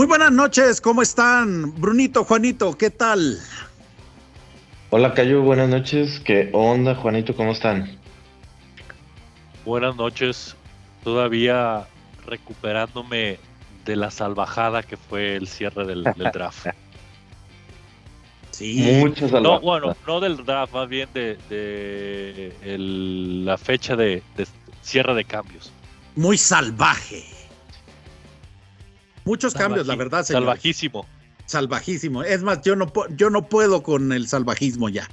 Muy buenas noches, ¿cómo están? Brunito, Juanito, ¿qué tal? Hola Cayo, buenas noches. ¿Qué onda, Juanito? ¿Cómo están? Buenas noches. Todavía recuperándome de la salvajada que fue el cierre del, draft. Sí. Muchas No, bueno, no del draft, más bien de, la fecha de, cierre de cambios. Muy salvaje. Muchos cambios, la verdad. Salvajísimo. Salvajísimo. Es más, yo no, yo no puedo con el salvajismo ya.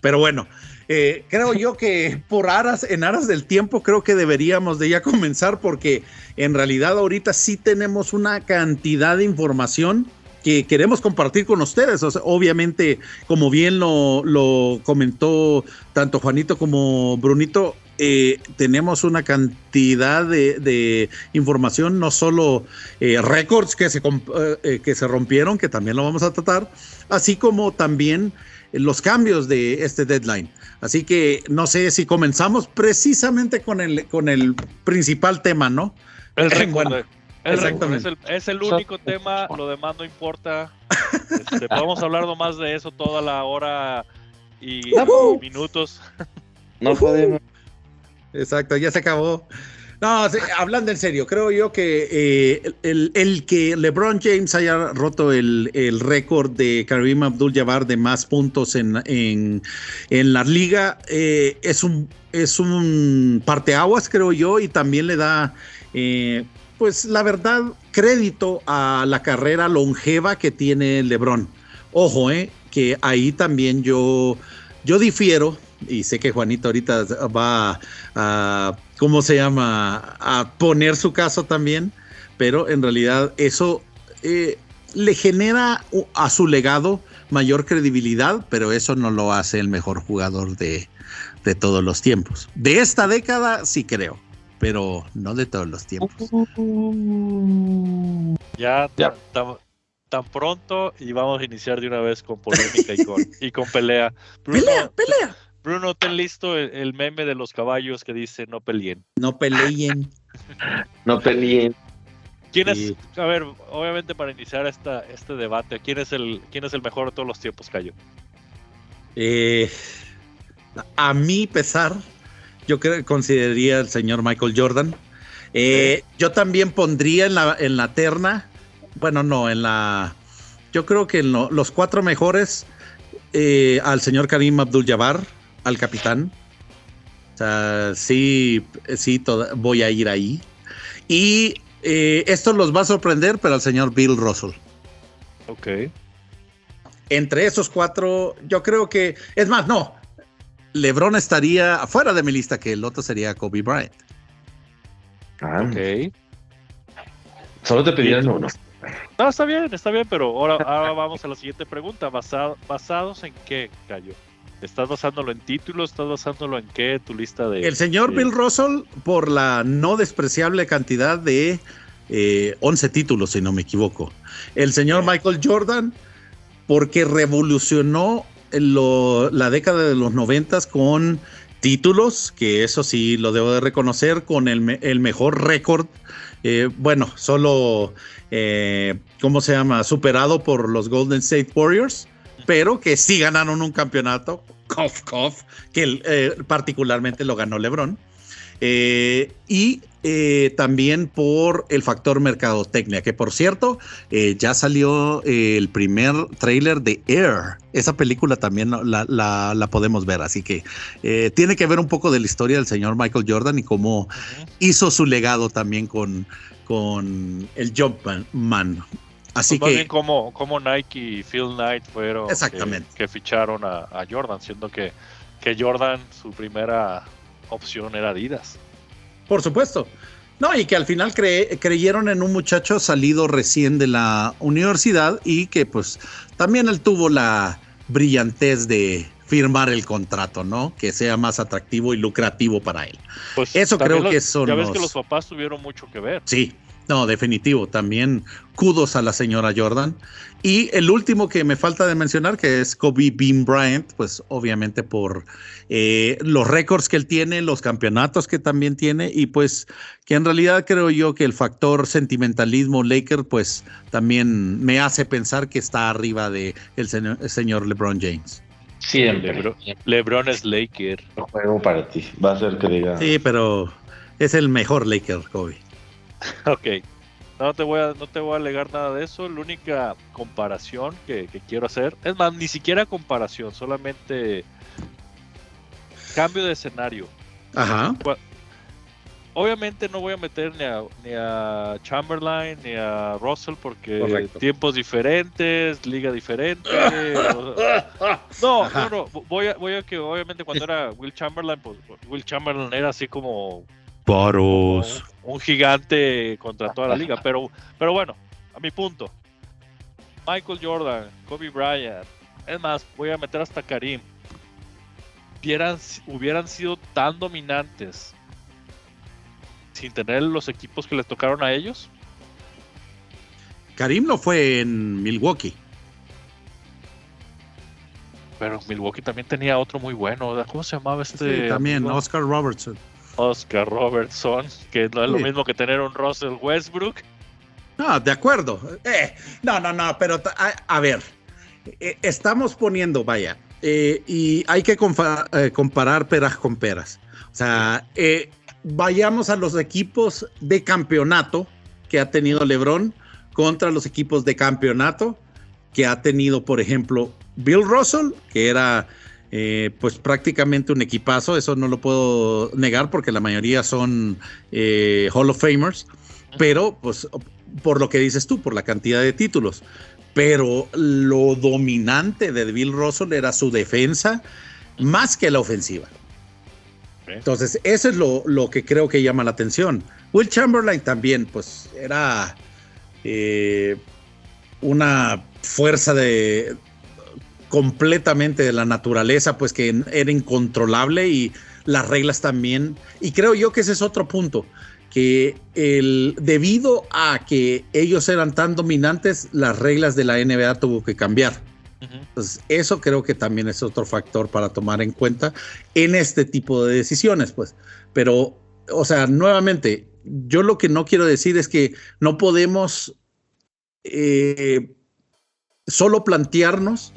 Pero bueno, eh, creo yo que por aras, en aras del tiempo, creo que deberíamos de ya comenzar porque en realidad ahorita sí tenemos una cantidad de información que queremos compartir con ustedes. obviamente, como bien lo, lo, comentó tanto Juanito como Brunito, eh, tenemos una cantidad de, información, no solo eh, récords que se, que se rompieron, que también lo vamos a tratar, así como también los cambios de este deadline. Así que no sé si comenzamos precisamente con el, con el principal tema, ¿no? El récord. Es, el, único tema, lo demás no importa. Este, podemos hablar nomás de eso toda la hora y minutos. No podemos. Exacto, ya se acabó. No, hablando en serio, creo yo que eh, el, que LeBron James haya roto el, récord de Karim Abdul-Jabbar de más puntos en, en, la liga eh, es un es un parteaguas, creo yo, y también le da, eh, pues la verdad, crédito a la carrera longeva que tiene LeBron. Ojo, que ahí también yo, yo difiero, y sé que Juanito ahorita va a ¿cómo se llama? A poner su caso también, pero en realidad eso eh, le genera a su legado mayor credibilidad, pero eso no lo hace el mejor jugador de, todos los tiempos. De esta década sí creo, pero no de todos los tiempos. Ya, ya. Tan, pronto y vamos a iniciar de una vez con polémica y con, y con pelea. pelea, pelea. Bruno, ten listo el, meme de los caballos que dice no peleen. No peleen. no peleen. ¿Quién es, a ver, obviamente para iniciar esta, este debate, ¿quién es, el, ¿quién es el mejor de todos los tiempos, Cayo? Eh, a mi pesar, yo creo, consideraría el señor Michael Jordan. Eh, yo también pondría en la, en la terna, bueno, no, en la, yo creo que en los cuatro mejores eh, al señor Karim Abdul-Jabbar, al capitán. O sea, sí, sí, voy a ir ahí. Y eh, esto los va a sorprender, pero al señor Bill Russell. Ok. Entre esos cuatro, yo creo que, es más, no, LeBron estaría afuera de mi lista, que el otro sería Kobe Bryant. Ah, ok. Solo te pidieron uno. No, está bien, está bien, pero ahora, ahora vamos a la siguiente pregunta. ¿Basados en qué, Cayo? ¿Estás basándolo en títulos? ¿Estás basándolo en qué? Tu lista de. El señor Bill Russell, por la no despreciable cantidad de 11 eh, títulos, si no me equivoco. El señor Michael Jordan, porque revolucionó la década de los noventas con títulos, que eso sí lo debo de reconocer, con el, mejor récord. Eh, bueno, solo, eh, ¿cómo se llama? Superado por los Golden State Warriors pero que sí ganaron un campeonato, cough, cough, que eh, particularmente lo ganó LeBron. Eh, y eh, también por el factor mercadotecnia, que por cierto, ya salió el primer trailer de Air. Esa película también la, la, podemos ver, así que tiene que ver un poco de la historia del señor Michael Jordan y cómo hizo su legado también con, con el Jumpman. Así pues que. como, como Nike y Phil Knight fueron exactamente. Que, ficharon a, Jordan, siendo que, que Jordan su primera opción era Adidas. Por supuesto. No, y que al final creyeron en un muchacho salido recién de la universidad y que pues también él tuvo la brillantez de firmar el contrato, ¿no? Que sea más atractivo y lucrativo para él. Pues eso creo que eso Ya ves que los papás tuvieron mucho que ver. Sí, No, definitivo. También kudos a la señora Jordan. Y el último que me falta de mencionar, que es Kobe Bean Bryant, pues obviamente por eh, los récords que él tiene, los campeonatos que también tiene, y pues que en realidad creo yo que el factor sentimentalismo Laker, pues también me hace pensar que está arriba de el señor, LeBron James. Siempre. LeBron, es Laker. juego para ti. Va a ser que diga. Sí, pero es el mejor Laker, Kobe. ok. No te voy a, no te voy a alegar nada de eso. La única comparación que, quiero hacer, es más, ni siquiera comparación, solamente cambio de escenario. Ajá. Obviamente no voy a meter ni a, ni a Chamberlain ni a Russell porque tiempos diferentes, liga diferente. no, no, no. Voy a, voy a que obviamente cuando era Will Chamberlain, pues Will Chamberlain era así como Paros. Un, gigante contra toda la liga. Pero, pero bueno, a mi punto. Michael Jordan, Kobe Bryant. Es más, voy a meter hasta Karim. Hubieran, hubieran sido tan dominantes sin tener los equipos que les tocaron a ellos. Karim no fue en Milwaukee. Pero Milwaukee también tenía otro muy bueno. ¿Cómo se llamaba este? también, Oscar Robertson. Oscar Robertson, que no es lo mismo que tener un Russell Westbrook. No, de acuerdo. Eh, no, no, no, pero a, ver, eh, estamos poniendo, vaya, eh, y hay que comparar peras con peras. O sea, vayamos a los equipos de campeonato que ha tenido LeBron contra los equipos de campeonato que ha tenido, por ejemplo, Bill Russell, que era eh, pues prácticamente un equipazo, eso no lo puedo negar porque la mayoría son eh, Hall of Famers, pero pues por lo que dices tú, por la cantidad de títulos. Pero lo dominante de Bill Russell era su defensa más que la ofensiva. Entonces, eso es lo, lo, que creo que llama la atención. Will Chamberlain también, pues era eh, una fuerza de, completamente de la naturaleza, pues que era incontrolable y las reglas también. Y creo yo que ese es otro punto, que el, debido a que ellos eran tan dominantes, las reglas de la NBA tuvo que cambiar. Entonces, eso creo que también es otro factor para tomar en cuenta en este tipo de decisiones, pues. Pero, o sea, nuevamente, yo lo que no quiero decir es que no podemos eh, solo plantearnos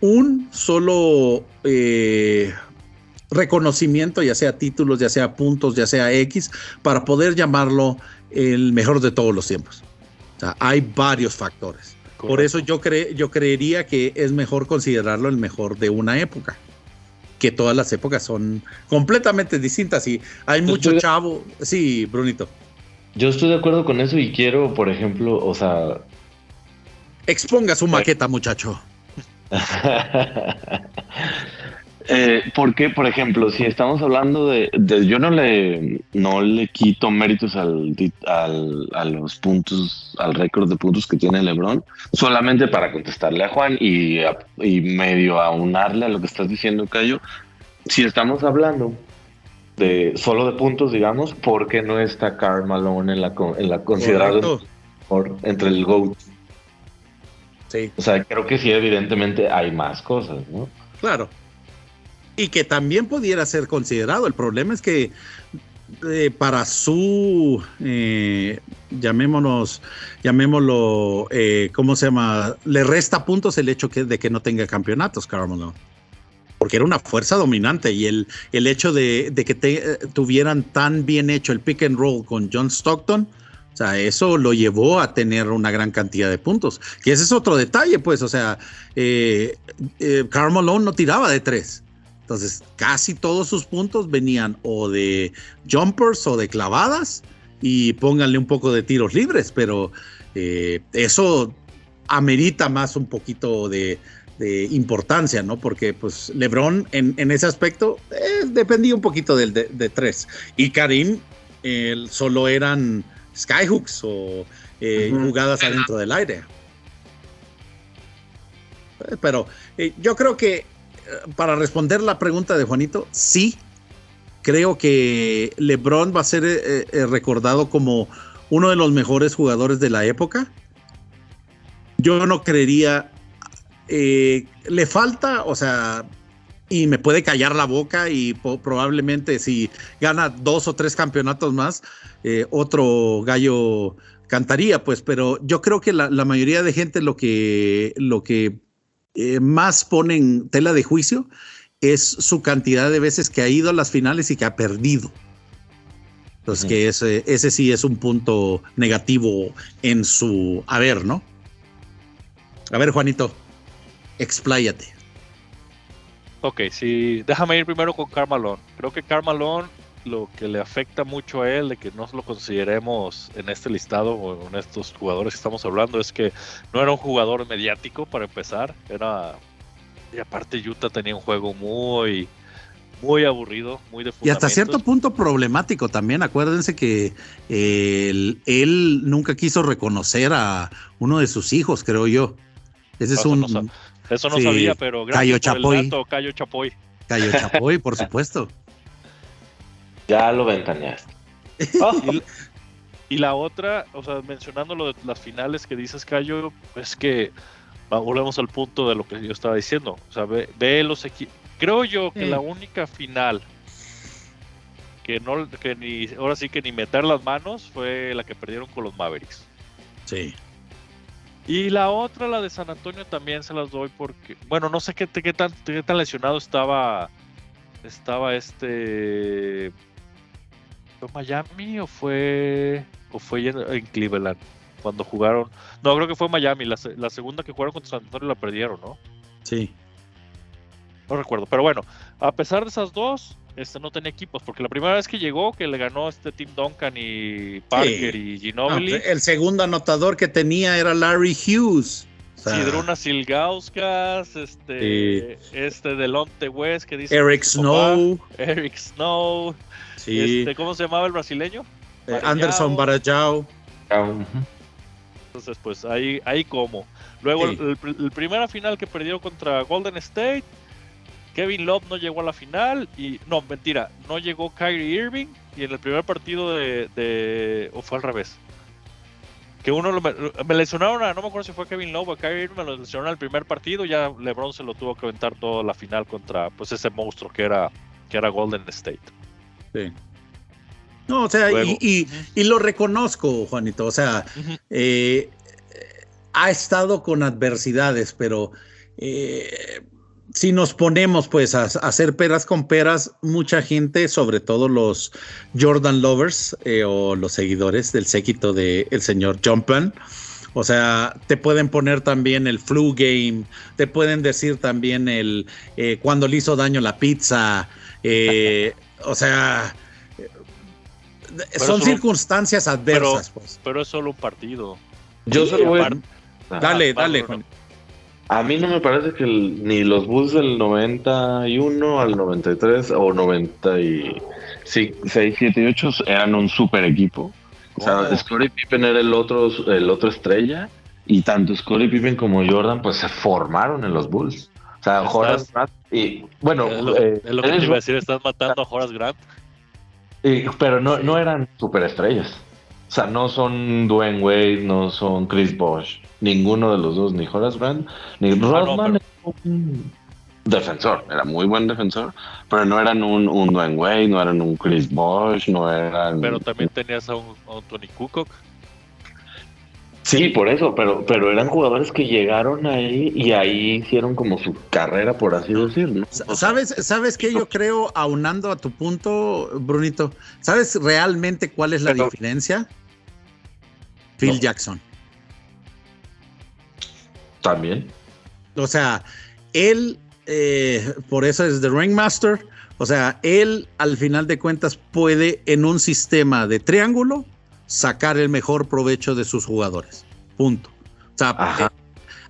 un solo eh, reconocimiento, ya sea títulos, ya sea puntos, ya sea X, para poder llamarlo el mejor de todos los tiempos. O sea, hay varios factores. Por eso yo, yo creería que es mejor considerarlo el mejor de una época. Que todas las épocas son completamente distintas y hay mucho chavo. Sí, Brunito. Yo estoy de acuerdo con eso y quiero, por ejemplo, o sea. Exponga su maqueta, muchacho. eh, porque, por ejemplo, si estamos hablando de, yo no le no le quito méritos al, a los puntos, al récord de puntos que tiene LeBron, solamente para contestarle a Juan y, y medio aunarle a lo que estás diciendo, Cayo. Si estamos hablando de solo de puntos, digamos, ¿por qué no está Karl Malone en la, en la considerada entre el GOAT? O sea, creo que sí, evidentemente hay más cosas, ¿no? Claro. Y que también pudiera ser considerado. El problema es que eh, para su, eh, llamémonos, llamémoslo, eh, ¿cómo se llama? Le resta puntos el hecho de que no tenga campeonatos, Carmelo. Porque era una fuerza dominante y el, el hecho de, que tuvieran tan bien hecho el pick and roll con John Stockton, sea, eso lo llevó a tener una gran cantidad de puntos. Y ese es otro detalle, pues, o sea, eh, eh no tiraba de tres. Entonces, casi todos sus puntos venían o de jumpers o de clavadas y pónganle un poco de tiros libres, pero eh, eso amerita más un poquito de, importancia, ¿no? Porque pues LeBron en, ese aspecto eh, dependía un poquito del de, tres y Karim solo eran skyhooks o eh, jugadas adentro del aire. Eh, pero eh, yo creo que para responder la pregunta de Juanito, sí, creo que LeBron va a ser recordado como uno de los mejores jugadores de la época. Yo no creería, eh, le falta, o sea, y me puede callar la boca y probablemente si gana dos o tres campeonatos más, eh, otro gallo cantaría, pues, pero yo creo que la, mayoría de gente lo que, lo que eh, más pone en tela de juicio es su cantidad de veces que ha ido a las finales y que ha perdido. Entonces, que ese, ese sí es un punto negativo en su haber, ¿no? A ver, Juanito, expláyate. Ok, sí, déjame ir primero con Carmalón. Creo que Carmalón lo que le afecta mucho a él de que no lo consideremos en este listado o en estos jugadores que estamos hablando es que no era un jugador mediático para empezar, era y aparte Utah tenía un juego muy muy aburrido, muy de Y hasta cierto punto problemático también. Acuérdense que él, nunca quiso reconocer a uno de sus hijos, creo yo. Ese es un. Eso no sabía, pero gracias Cayo por el dato, Cayo Chapoy. Cayo Chapoy, por supuesto. Ya lo ventaneaste. y, la otra, o sea, mencionando lo de las finales que dices, Cayo, es que volvemos al punto de lo que yo estaba diciendo. O sea, ve, los equipos. Creo yo que la única final que no, que ni, ahora sí que ni meter las manos fue la que perdieron con los Mavericks. Sí. Y la otra, la de San Antonio, también se las doy porque, bueno, no sé qué, qué, tan, qué tan lesionado estaba, estaba este, ¿fue Miami o fue, o fue en, Cleveland? Cuando jugaron, no, creo que fue Miami, la, la segunda que jugaron contra San Antonio la perdieron, ¿no? Sí. No recuerdo, pero bueno, a pesar de esas dos, este no tenía equipos, porque la primera vez que llegó, que le ganó este Tim Duncan y Parker y Ginobili. el segundo anotador que tenía era Larry Hughes. O Sidruna Silgauskas, este, este Delonte West que dice Eric Snow. Eric Snow. Sí. Este, ¿Cómo se llamaba el brasileño? Eh, Anderson Barajao. Entonces, pues ahí, ahí como. Luego, el, el, primera final que perdió contra Golden State, Kevin Love no llegó a la final y no, mentira, no llegó Kyrie Irving y en el primer partido de, o fue al revés. Que uno me, lesionaron a, no me acuerdo si fue Kevin Love o Kyrie Irving, me lo lesionaron en el primer partido, ya LeBron se lo tuvo que aventar toda la final contra pues ese monstruo que era que era Golden State. Sí. No, o sea, y, lo reconozco, Juanito, o sea, eh, ha estado con adversidades, pero eh, si nos ponemos pues a, hacer peras con peras, mucha gente, sobre todo los Jordan lovers eh, o los seguidores del séquito del el señor Jumpman, o sea, te pueden poner también el flu game, te pueden decir también el eh, cuando le hizo daño la pizza, eh, o sea, son circunstancias adversas. Pero, pues. pero es solo un partido. Yo solo voy. Dale, dale, Juan. A mí no me parece que ni los Bulls del 91 al 93 o 96, 7 y 8 eran un super equipo. O sea, oh. Scottie Pippen era el otro, el otro estrella y tanto Scottie Pippen como Jordan pues se formaron en los Bulls. O sea, Horace Grant y bueno, es lo, eh, es lo que te iba a decir, estás matando a Horace Grant. pero no, no eran superestrellas. O sea, no son Dwayne Wade, no son Chris Bosh. Ninguno de los dos, ni Horace Grant, ni ah, Rodman. un defensor, era muy buen defensor, pero no eran un, un Dwayne Wade, no eran un Chris Bosh, no eran. Pero también tenías a un, Tony Kukoc. Sí, por eso, pero, pero eran jugadores que llegaron ahí y ahí hicieron como su carrera, por así decirlo. ¿Sabes, ¿Sabes qué yo creo, aunando a tu punto, Brunito? ¿Sabes realmente cuál es la diferencia? Phil Jackson. También. O sea, él, eh, por eso es The Ringmaster. O sea, él al final de cuentas puede en un sistema de triángulo sacar el mejor provecho de sus jugadores. Punto. O sea,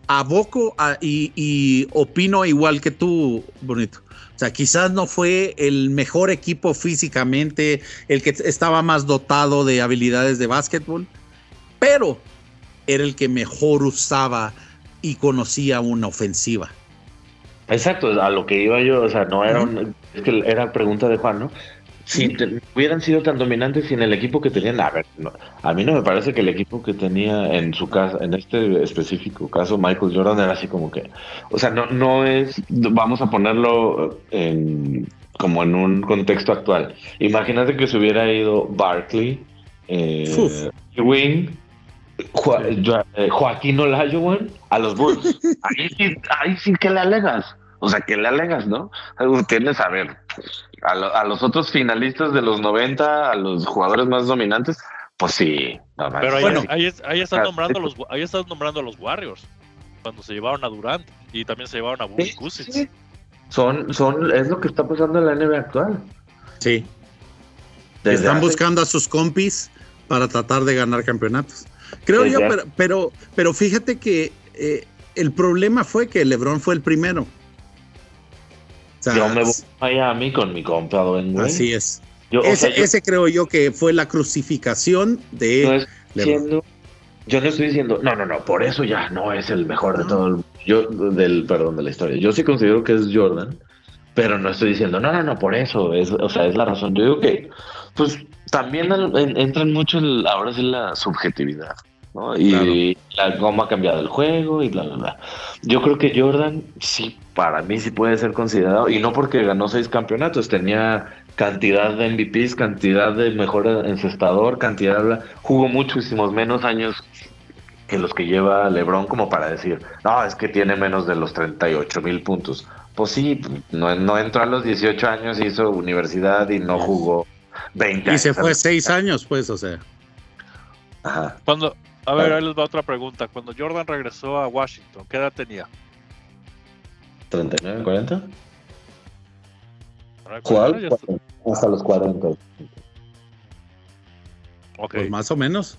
aboco y, y, opino igual que tú, Bonito. O sea, quizás no fue el mejor equipo físicamente, el que estaba más dotado de habilidades de básquetbol, pero era el que mejor usaba y conocía una ofensiva. Exacto, a lo que iba yo, o sea, no era es que era pregunta de Juan, ¿no? Si hubieran sido tan dominantes sin el equipo que tenían. A ver, a mí no me parece que el equipo que tenía en su casa, en este específico caso, Michael Jordan era así como que, o sea, no, no es, vamos a ponerlo en, como en un contexto actual. Imagínate que se hubiera ido Barkley, eh, Wing, eh, Joaquín Olajuwon a los Bulls. Ahí sí, ahí sí que le alegas. O sea, que le alegas, ¿no? Tienes a ver a, los otros finalistas de los 90, a los jugadores más dominantes, pues sí. Pero ahí, bueno, ahí, ahí, están nombrando los, ahí están nombrando a los Warriors cuando se llevaron a Durant y también se llevaron a Bulls Son, son, es lo que está pasando en la NBA actual. Sí. Están buscando a sus compis para tratar de ganar campeonatos. Creo yo, pero, pero, pero, fíjate que eh, el problema fue que LeBron fue el primero. Yo me voy a Miami con mi compa Así es. ese, creo yo que fue la crucificación de LeBron. yo no estoy diciendo, no, no, no, por eso ya no es el mejor de todo el, yo, del, perdón, de la historia. Yo sí considero que es Jordan, pero no estoy diciendo, no, no, no, por eso, es, o sea, es la razón. Yo digo que, pues también entran mucho el, ahora sí la subjetividad. ¿No? Y cómo ha cambiado el juego y bla, bla, bla. Yo creo que Jordan, sí, para mí sí puede ser considerado, y no porque ganó seis campeonatos, tenía cantidad de MVPs, cantidad de mejor encestador, cantidad de... Jugó muchísimos menos años que los que lleva LeBron como para decir, no, es que tiene menos de los 38 mil puntos. Pues sí, no, no entró a los 18 años, hizo universidad y no jugó 20 Y se fue seis años, pues, o sea. Ajá. Cuando, a ver, ahí les va otra pregunta. Cuando Jordan regresó a Washington, ¿qué edad tenía? 39, 40. ¿Cuál? Hasta los 40. Ok. Pues más o menos.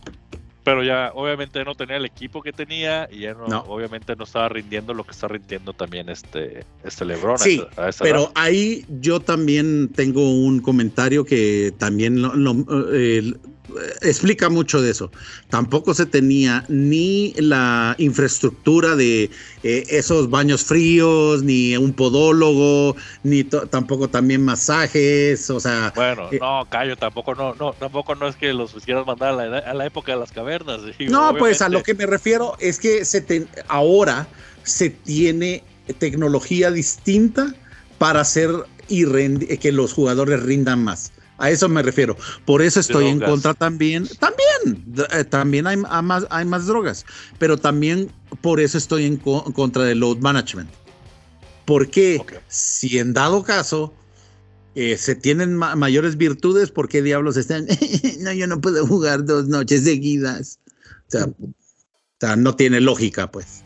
Pero ya obviamente no tenía el equipo que tenía y ya no, obviamente no estaba rindiendo lo que está rindiendo también este, este LeBron. Sí, pero ahí yo también tengo un comentario que también lo, eh, explica mucho de eso. Tampoco se tenía ni la infraestructura de eh, esos baños fríos, ni un podólogo, ni tampoco también masajes, o sea. Bueno, eh, no, Cayo, tampoco no, no, tampoco no es que los quisieras mandar a la, época de las cavernas. no, pues a lo que me refiero es que se ahora se tiene tecnología distinta para hacer y que los jugadores rindan más. A eso me refiero. Por eso estoy en contra también. También, eh, también hay, más, hay más drogas, pero también por eso estoy en, contra del load management. Porque si en dado caso eh, se tienen mayores virtudes, ¿por qué diablos están? no, yo no puedo jugar dos noches seguidas. O sea, o sea, no tiene lógica, pues.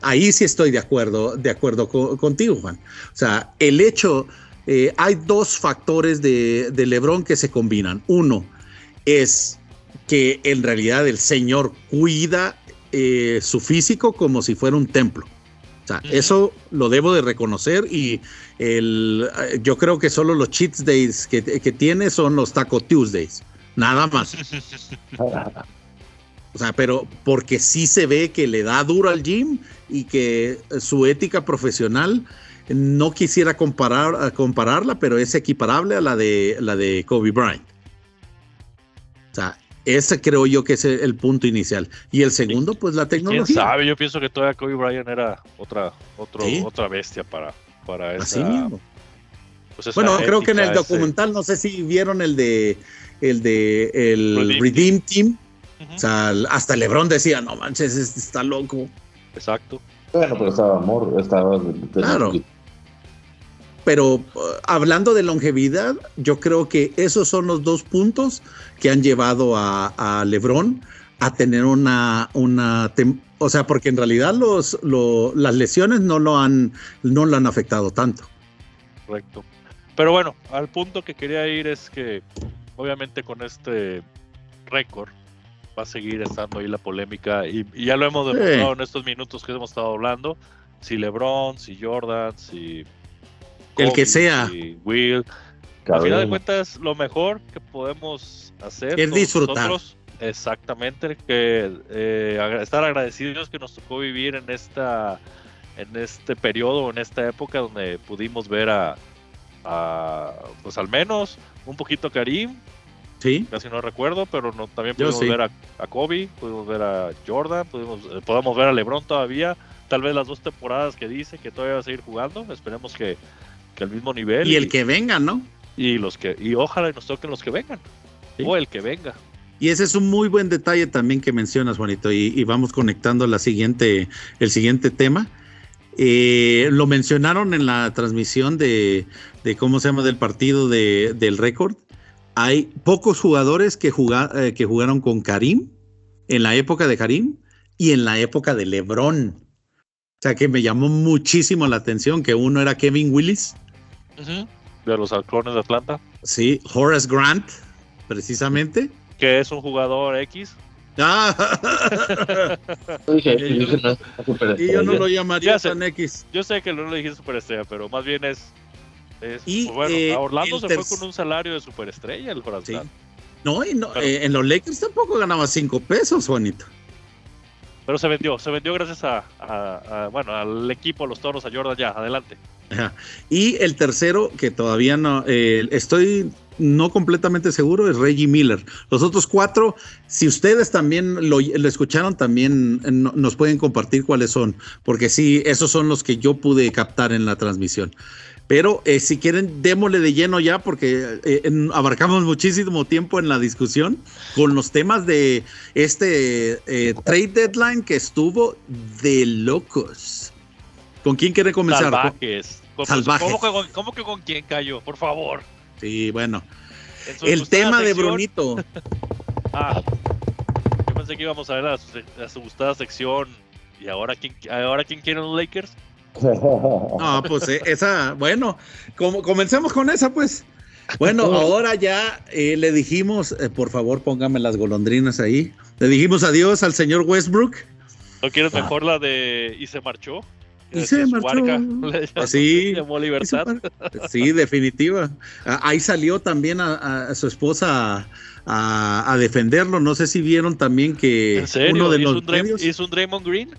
Ahí sí estoy de acuerdo, de acuerdo contigo, Juan. O sea, el hecho eh, hay dos factores de, Lebron que se combinan. Uno es que en realidad el Señor cuida eh, su físico como si fuera un templo. O sea, eso lo debo de reconocer y el, yo creo que solo los cheat days que, que tiene son los Taco Tuesdays, nada más. O sea, pero porque sí se ve que le da duro al gym y que su ética profesional no quisiera comparar, compararla, pero es equiparable a la de, la de Kobe Bryant. O sea, ese creo yo que es el punto inicial. Y el segundo, pues la tecnología. ¿Quién sabe? Yo pienso que todavía Kobe Bryant era otra, otro, otra bestia para, para esa, Así mismo. Pues bueno, creo que en el documental, no sé si vieron el de el de el Redeem, Team. O sea, hasta LeBron decía, no manches, este está loco. Exacto. Bueno, pero estaba amor, estaba. Claro pero uh, hablando de longevidad, yo creo que esos son los dos puntos que han llevado a, Lebron a tener una, una o sea, porque en realidad los, las lesiones no lo han, no lo han afectado tanto. Correcto. Pero bueno, al punto que quería ir es que obviamente con este récord va a seguir estando ahí la polémica y, ya lo hemos demostrado en estos minutos que hemos estado hablando. Si LeBron, si Jordan, si el que sea. Will. A final de cuentas, lo mejor que podemos hacer es disfrutar. exactamente, que eh, estar agradecidos que nos tocó vivir en esta en este periodo, en esta época donde pudimos ver a, pues al menos un poquito Karim, Sí, casi no recuerdo, pero no, también pudimos sí. ver a, a Kobe, pudimos ver a Jordan, pudimos, eh, podemos ver a LeBron todavía, tal vez las dos temporadas que dice que todavía va a seguir jugando, esperemos que, que al mismo nivel y el que venga, ¿no? y los que y ojalá nos toquen los que vengan Sí. o el que venga. Y ese es un muy buen detalle también que mencionas, Juanito, y, y vamos conectando la siguiente, el siguiente tema. Eh, lo mencionaron en la transmisión de, de cómo se llama del partido de, del récord. Hay pocos jugadores que, juga- eh, que jugaron con Karim en la época de Karim y en la época de LeBron. O sea que me llamó muchísimo la atención que uno era Kevin Willis, De los halcones de Atlanta, sí, Horace Grant, precisamente. que es un jugador X. Ah, Dije, Y yo- dije, no, superestrella. y yo no lo llamaría tan X. Yo sé que no le dijiste superestrella, pero más bien es. es- Y, bueno, eh, a Orlando se fue con un salario de superestrella el Horace Sí. Grant. No, y no, Pero- eh, en los Lakers tampoco ganaba cinco pesos, Juanito. Pero se vendió, se vendió gracias a, bueno, al equipo, a los toros, a Jordan ya, adelante. Y el tercero, que todavía no, eh, estoy no completamente seguro, es Reggie Miller. Los otros cuatro, si ustedes también lo, escucharon, también eh, no- nos pueden compartir cuáles son, porque sí, esos son los que yo pude captar en la transmisión. Pero eh, si quieren, démosle de lleno ya, porque eh, en- abarcamos muchísimo tiempo en la discusión con los temas de este eh, trade deadline que estuvo de locos. ¿Con quién quiere comenzar? Salvajes. Con- Salvajes. ¿Cómo que, con, cómo que con quién cayó? Por favor. Sí, bueno. El tema de Brunito. Ah, yo pensé que íbamos a ver a su, a su gustada sección. ¿Y ahora quién, ahora quién quieren los Lakers? No, pues eh, esa, bueno, como, comencemos con esa, pues. Bueno, ahora ya eh, le dijimos, eh, por favor, póngame las golondrinas ahí. Le dijimos adiós al señor Westbrook. ¿No quieres Ah. mejor la de Y se marchó? Y se marchó. le llamó- Sí. llamó Libertad. Sí, definitiva. Ah, Ahí salió también a, a su esposa a, a defenderlo. No sé si vieron también que ¿En serio? uno de ¿Hizo, los un Dray- medios. hizo un Draymond Green?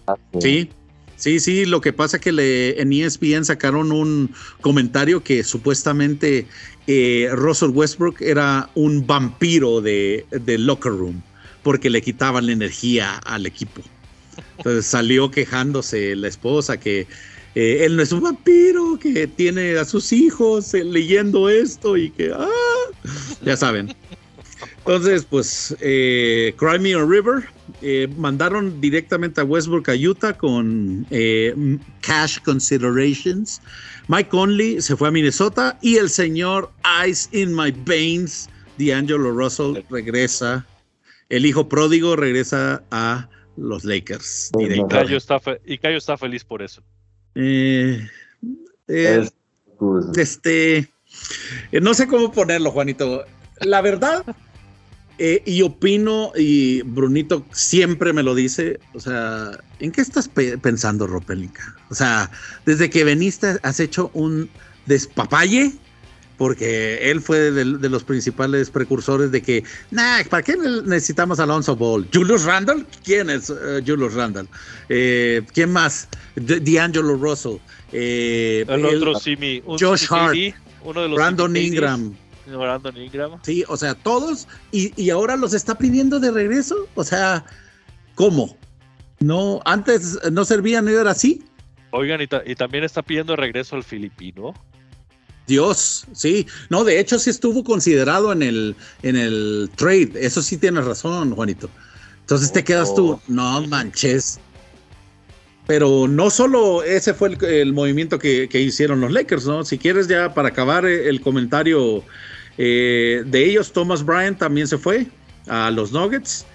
Sí, sí, sí. Lo que pasa que le, en ESPN sacaron un comentario que supuestamente eh, Russell Westbrook era un vampiro de, de locker room porque le quitaban la energía al equipo. Entonces salió quejándose la esposa que eh, él no es un vampiro, que tiene a sus hijos eh, leyendo esto y que, ah, ya saben. Entonces, pues, eh, Cry Me a River eh, mandaron directamente a Westbrook a Utah con eh, cash considerations. Mike Conley se fue a Minnesota y el señor Ice in My Veins, D'Angelo Russell, regresa. El hijo pródigo regresa a los Lakers. Y. Cayo está, fe- y Cayo está feliz por eso. Eh, eh, Es- pues, este, eh, no sé cómo ponerlo, Juanito. La verdad, eh, y opino, y Brunito siempre me lo dice, o sea, ¿en qué estás pe- pensando, Ropelinka? O sea, desde que veniste has hecho un despapalle, porque él fue de, de los principales precursores de que, nah, ¿para qué ne- necesitamos a Alonso Ball? ¿Julius Randall? ¿Quién es eh, Julius Randall? Eh, ¿Quién más? D'Angelo Russell. Eh, El otro Simi, Josh Hart, uno de los Brandon Ingram. Brandon Ingram. Sí, o sea, todos, y, y ahora los está pidiendo de regreso. O sea, ¿cómo? No, antes no servían y ahora sí. Oigan, y, ta- y también está pidiendo regreso al filipino. Dios, sí. No, de hecho sí estuvo considerado en el, en el trade. Eso sí tienes razón, Juanito. Entonces te quedas tú, no manches. Pero no solo ese fue el, el movimiento que, que hicieron los Lakers, ¿no? Si quieres ya para acabar eh, el comentario eh, de ellos, Thomas Bryant también se fue a los Nuggets.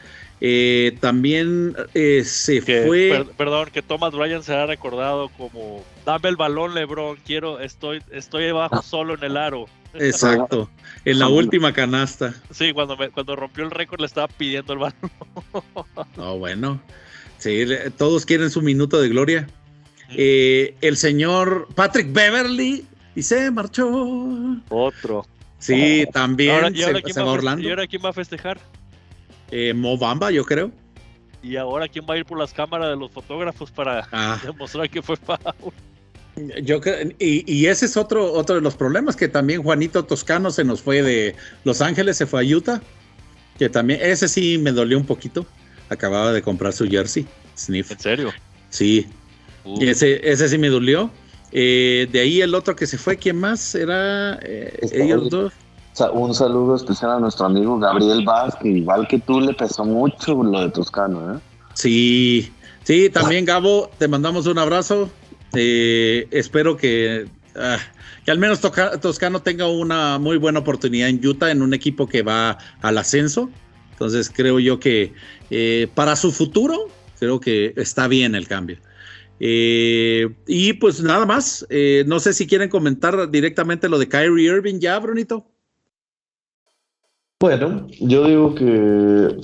Eh, también eh, se Que, fue... per- perdón, que Thomas Bryan se ha recordado como dame el balón, Lebron, quiero, estoy, estoy abajo solo en el aro. Exacto, en la última canasta. Sí, cuando me, cuando rompió el récord le estaba pidiendo el balón. No, bueno. Sí, todos quieren su minuto de gloria. Eh, el señor Patrick Beverly y se marchó. Otro. Sí, también Ahora, ¿y, ahora se, se va Orlando. ¿Y ahora quién va a festejar? Eh, Mo Bamba, yo creo. ¿Y ahora quién va a ir por las cámaras de los fotógrafos para Ah, demostrar que fue foul? Yo y, y, ese es otro, otro de los problemas, que también Juanito Toscano se nos fue de Los Ángeles, se fue a Utah, que también, ese sí me dolió un poquito. Acababa de comprar su jersey, Sniff. ¿En serio? Sí. Y ese, ese sí me dolió. Eh, de ahí el otro que se fue, ¿quién más? Era eh, ellos dos. Un saludo especial a nuestro amigo Gabriel Vázquez, igual que tú le pesó mucho lo de Toscano, ¿eh? Sí, sí, también Gabo, te mandamos un abrazo. Eh, espero que, ah, que al menos Toscano tenga una muy buena oportunidad en Utah, en un equipo que va al ascenso. Entonces creo yo que eh, para su futuro, creo que está bien el cambio. Eh, y pues nada más, no sé si quieren comentar directamente lo de Kyrie Irving ya, Brunito. Bueno, yo digo que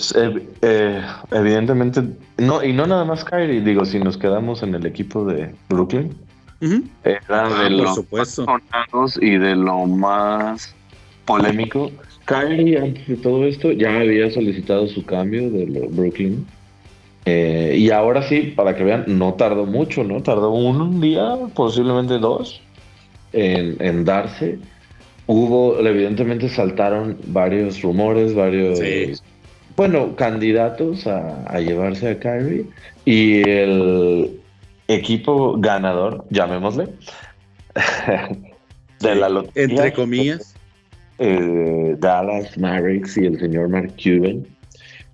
evidentemente, no, y no nada más Kyrie, digo, si nos quedamos en el equipo de Brooklyn, era ah, de los más y de lo más polémico. Kyrie, antes de todo esto, ya había solicitado su cambio de Brooklyn. Eh, y ahora sí, para que vean, no tardó mucho, ¿no? Tardó un día, posiblemente dos, en, en darse hubo, evidentemente saltaron varios rumores, varios, bueno, candidatos a, llevarse a Kyrie y el equipo ganador, llamémosle, de la lotería. Entre comillas. Eh, Dallas Mavericks y el señor Mark Cuban,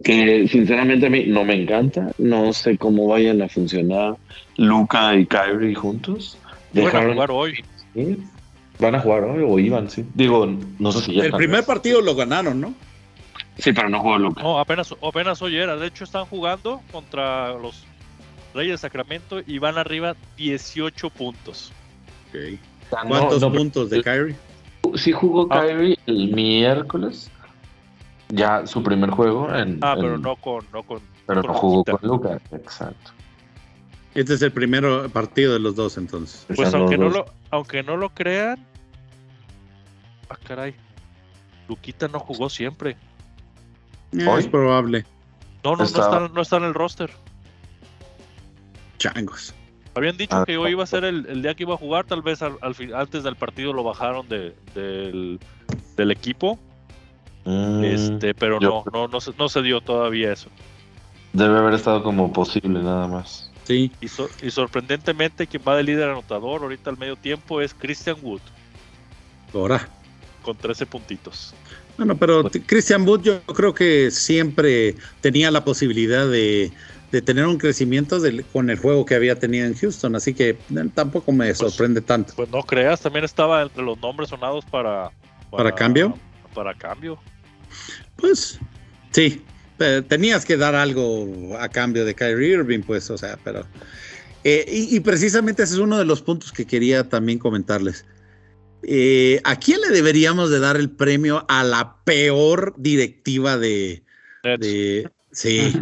que sinceramente a mí no me encanta, no sé cómo vayan a funcionar Luca y Kyrie juntos. Dejaron, jugar hoy. Van a jugar hoy o iban, sí. Digo, no sé si ya El primer partido lo ganaron, ¿no? Sí, pero no jugó Luca. No, apenas, apenas hoy era. De hecho, están jugando contra los Reyes de Sacramento y van arriba 18 puntos. Okay. ¿Cuántos puntos de Kyrie? Sí jugó ah. Kyrie el miércoles. Ya su primer juego. En, ah, pero no con. No con pero no jugó con Luca, exacto. Este es el primer partido de los dos, entonces. Pues aunque no, lo, aunque no lo crean. Ah, caray. Luquita no jugó siempre. Eh, es probable. No, no, no, está, no está en el roster. Changos. Habían dicho ah, que hoy iba a ser el, día que iba a jugar, tal vez al, antes del partido lo bajaron de, del, equipo. Mm, este, pero no, no, no, se, no se dio todavía eso. Debe haber estado como posible nada más. Sí. Y, sorprendentemente quien va de líder anotador ahorita al medio tiempo es Christian Wood. Ahora. Con 13 puntitos. Bueno, pero Christian Wood yo creo que siempre tenía la posibilidad de, tener un crecimiento con el juego que había tenido en Houston, así que tampoco me pues, sorprende tanto. Pues no creas, también estaba entre los nombres sonados para... ¿Para, ¿Para cambio? Para cambio. Pues sí, tenías que dar algo a cambio de Kyrie Irving, pues, o sea, pero... Eh, y, precisamente ese es uno de los puntos que quería también comentarles. Eh, ¿A quién le deberíamos de dar el premio a la peor directiva de... sí,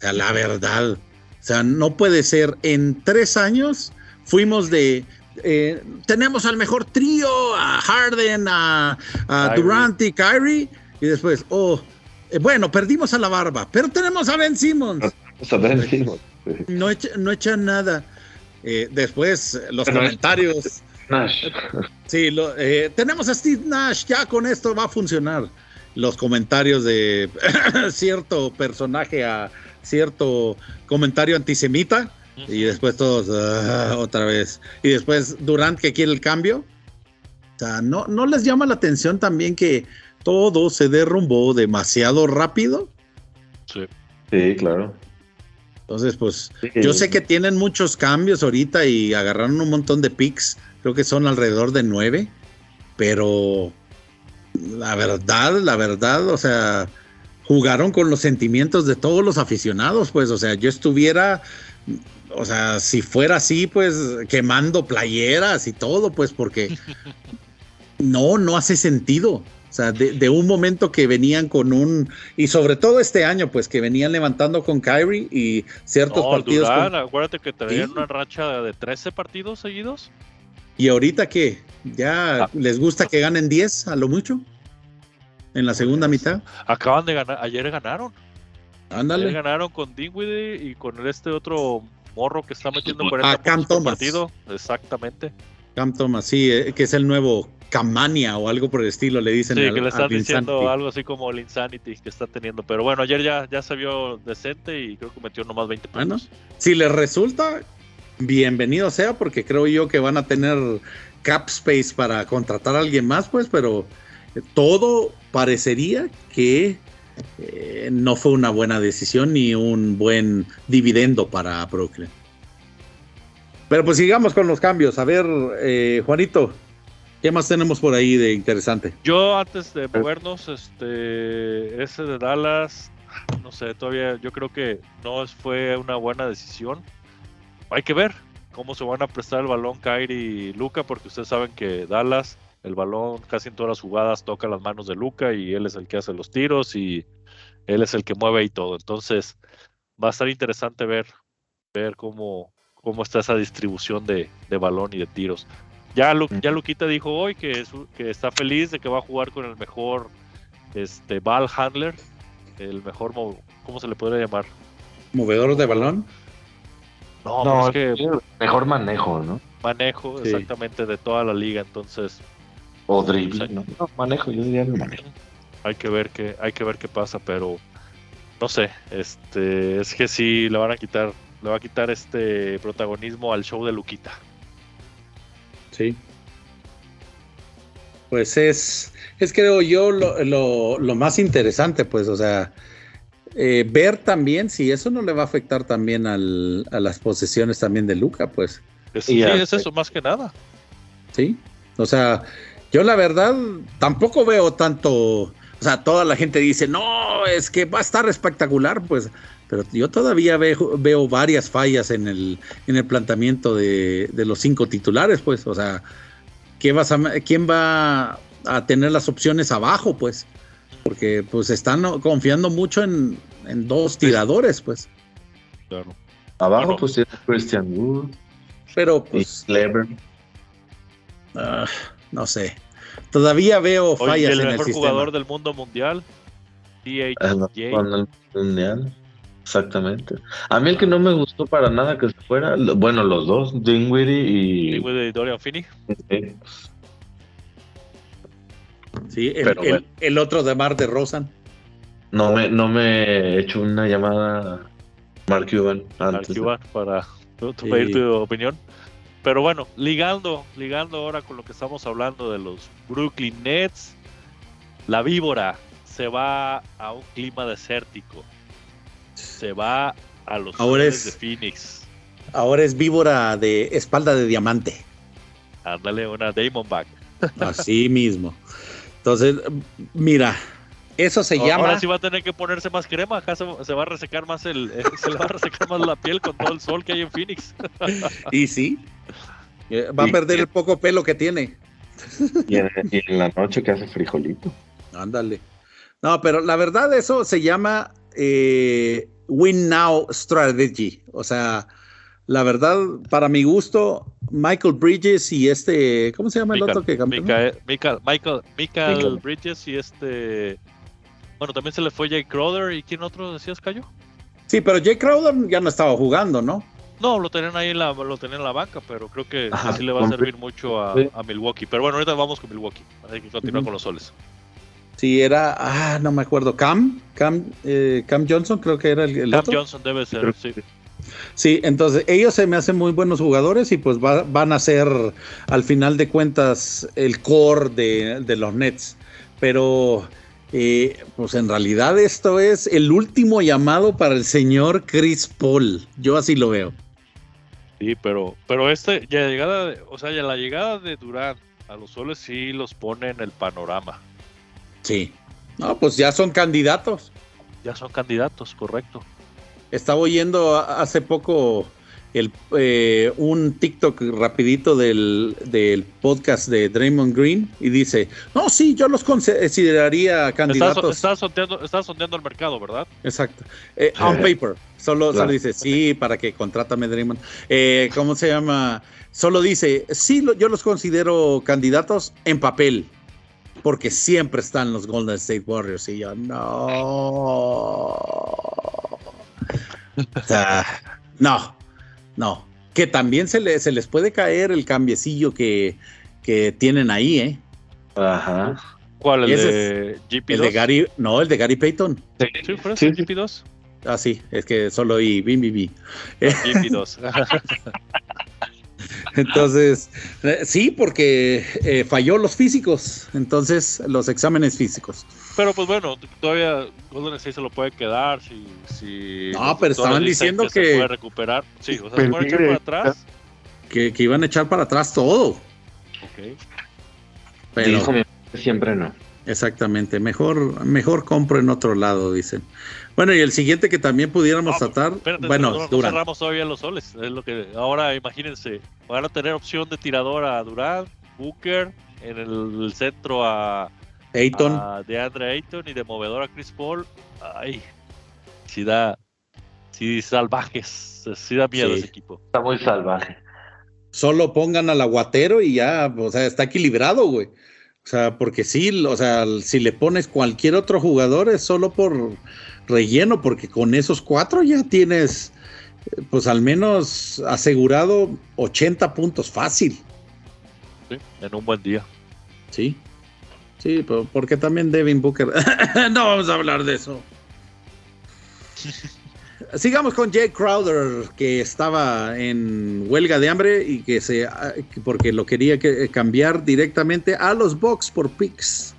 a la verdad. O sea, no puede ser. En tres años fuimos de... Eh, tenemos al mejor trío, a Harden, a, a Durant y Kyrie, y después, oh, eh, bueno, perdimos a la barba, pero tenemos a Ben Simmons. No, echan nada. Eh, después, los comentarios. Nash. Sí, eh, tenemos a Steve Nash, ya con esto va a funcionar. Los comentarios de cierto personaje a cierto comentario antisemita. Y después todos ah, otra vez. Y después Durant que quiere el cambio. O sea, no, no les llama la atención también que todo se derrumbó demasiado rápido. Sí, sí claro. Entonces, pues yo sé que tienen muchos cambios ahorita y agarraron un montón de picks, creo que son alrededor de nueve, pero la verdad, la verdad, o sea, jugaron con los sentimientos de todos los aficionados, pues, o sea, yo estuviera, o sea, si fuera así, pues, quemando playeras y todo, pues, porque no, no hace sentido. Sea, de, un momento que venían con un. Y sobre todo este año, pues que venían levantando con Kyrie y ciertos partidos. acuérdate que tenían una racha de 13 partidos seguidos. ¿Y ahorita qué? ¿Ya ah. les gusta que ganen 10 a lo mucho? ¿En la segunda pues, mitad? Acaban de ganar. Ayer ganaron. Ándale. Ayer ganaron con Dinwiddie y con este otro morro que está metiendo 40 Ah, Cam puntos por Thomas. partido. Exactamente. Cam Thomas, sí, eh, que es el nuevo Camania o algo por el estilo, le dicen Sí, al- que le están diciendo Insanity. algo así como el Insanity que está teniendo. Pero bueno, ayer ya, ya se vio decente y creo que metió nomás 20 Bueno, puntos. si les resulta, bienvenido sea, porque creo yo que van a tener cap space para contratar a alguien más, pues, pero eh, todo parecería que eh, no fue una buena decisión ni un buen dividendo para Brooklyn. Pero pues sigamos con los cambios. A ver, eh, Juanito, ¿qué más tenemos por ahí de interesante? Yo antes de movernos, este, ese de Dallas, no sé, todavía yo creo que no fue una buena decisión. Hay que ver cómo se van a prestar el balón Kyrie y Luca, porque ustedes saben que Dallas, el balón casi en todas las jugadas toca las manos de Luca y él es el que hace los tiros y él es el que mueve y todo. Entonces va a estar interesante ver, ver cómo, cómo está esa distribución de, de balón y de tiros. Ya, Lu- ya Luquita dijo hoy que, es- que está feliz de que va a jugar con el mejor este, ball handler, el mejor, mo- ¿cómo se le podría llamar? ¿Movedor de balón? No, No, es que mejor manejo, ¿no? manejo Sí. exactamente de toda la liga, entonces O Sí. ¿no? No, manejo, yo diría el manejo. hay que ver qué, hay que ver qué pasa, pero no sé, este, es que sí le van a quitar, le va a quitar este protagonismo al show de Luquita. Sí. Pues es, es creo yo lo, lo- lo más interesante, pues, o sea, eh, ver también si eso no le va a afectar también al- a las posesiones también de Luca, pues, sí, ya, es eso, más que nada. sí. O sea, yo la verdad tampoco veo tanto, o sea, toda la gente dice, no, es que va a estar espectacular, pues, pero yo todavía veo, veo varias fallas en el, en el planteamiento de, de los cinco titulares, pues, o sea, ¿quién, vas a- quién va a tener las opciones abajo, pues? Porque pues están confiando mucho en, en dos tiradores, pues. Claro. Abajo, Bueno. pues tiene Christian Wood Pero pues, Kleber. ah, no sé. Todavía veo Oye, fallas el en el mejor sistema. jugador del mundo mundial, DHJ. el mundial. Exactamente. A mí el que no me gustó para nada que se fuera, lo- bueno, los dos, Dinwiddie y. de Dorian Finney. eh, Sí, el, Pero el- bueno. el otro de Mar de Rosan. no me, no me he hecho una llamada Mark Cuban antes. Cuban para tu, tu- Sí. pedir tu opinión. Pero bueno, ligando, ligando ahora con lo que estamos hablando de los Brooklyn Nets, la víbora se va a un clima desértico. Se va a los Ahora es- de Phoenix. Ahora es víbora de espalda de diamante. Ándale una Diamondback. Así mismo. Entonces, mira, eso se Ahora llama. sí va a tener que ponerse más crema. Acá se, se va a resecar más el, eh, se le va a resecar más la piel con todo el sol que hay en Phoenix. Y sí. eh, Va a perder el poco pelo que tiene. Y en, y en la noche que hace frijolito. Ándale. No, pero la verdad, eso se llama eh, Win Now Strategy. O sea, la verdad, para mi gusto, Michael Bridges y este. ¿Cómo se llama el otro que campeón? Michael, Michael, Michael, Michael Michael. Bridges y este. Bueno, también se le fue Jake Crowder. ¿Y quién otro decías, Cayo? Sí, pero Jay Crowder ya no estaba jugando, ¿no? No, lo tenían ahí en la, lo tenían en la banca, pero creo que Ajá, sí le va a servir mucho a, sí. a Milwaukee. Pero bueno, ahorita vamos con Milwaukee. Hay que continuar Ujú. con los soles. Sí, era. Ah, no me acuerdo. Cam. Cam, eh, Cam Johnson, creo que era el, el Cam otro. Johnson debe ser, Creo sí. Sí, entonces ellos se me hacen muy buenos jugadores y pues va- van a ser al final de cuentas el core de, de los Nets. Pero eh, pues en realidad esto es el último llamado para el señor Chris Paul. Yo así lo veo. Sí, pero, pero este, ya llegada, o sea, ya la llegada de Durán a los soles sí los pone en el panorama. Sí. No, pues ya son candidatos. Ya son candidatos, correcto. Estaba oyendo hace poco el, eh, un TikTok rapidito del, del podcast de Draymond Green y dice, no, sí, yo los consideraría candidatos. estás sondeando, estás sondeando el mercado, ¿verdad? Exacto. Eh, on paper. Solo, solo dice, sí, para que contrátame Draymond. Eh, ¿Cómo se llama? Solo dice, sí, lo- yo los considero candidatos en papel. Porque siempre están los Golden State Warriors. Y yo, no. No. No, que también se, le- se les puede caer el cambiecillo que, que tienen ahí, ¿eh? Ajá. ¿Cuál? ¿El Ese de GP2? El de Gary, no, el de Gary Payton. Sí, por eso, Sí, sí. GP2. Ah, sí, es que solo oí bim, bim, bim. Eh, GP2. Entonces, eh, sí, porque eh, falló los físicos, entonces los exámenes físicos. pero pues bueno, todavía Golden State se lo puede quedar si... si No, pero estaban diciendo se que- puede recuperar. Sí, o sea, se puede echar para atrás. Que, que iban a echar para atrás todo. Ok. Pero siempre no. Exactamente, mejor, mejor compro en otro lado, dicen. Bueno, y el siguiente que también pudiéramos tratar, Espérate, bueno, no, cerramos todavía los soles. Es lo que ahora imagínense, van a tener opción de tirador a Durant, Booker, en el, el centro a, Ayton, a DeAndre Ayton y de movedor a Chris Paul. Ay, sí da, sí salvajes, sí da miedo Sí. ese equipo. Está muy salvaje. solo pongan al aguatero y ya, o sea, está equilibrado, güey. O sea, porque sí, o sea, si le pones cualquier otro jugador es solo por relleno, porque con esos cuatro ya tienes, eh, pues al menos asegurado 80 puntos fácil, Sí, en un buen día. ¿sí? Sí, pero porque también Devin Booker. no vamos a hablar de eso. Sigamos con Jay Crowder, que estaba en huelga de hambre y que se que- porque lo quería que- eh, cambiar directamente a los Bucks por picks.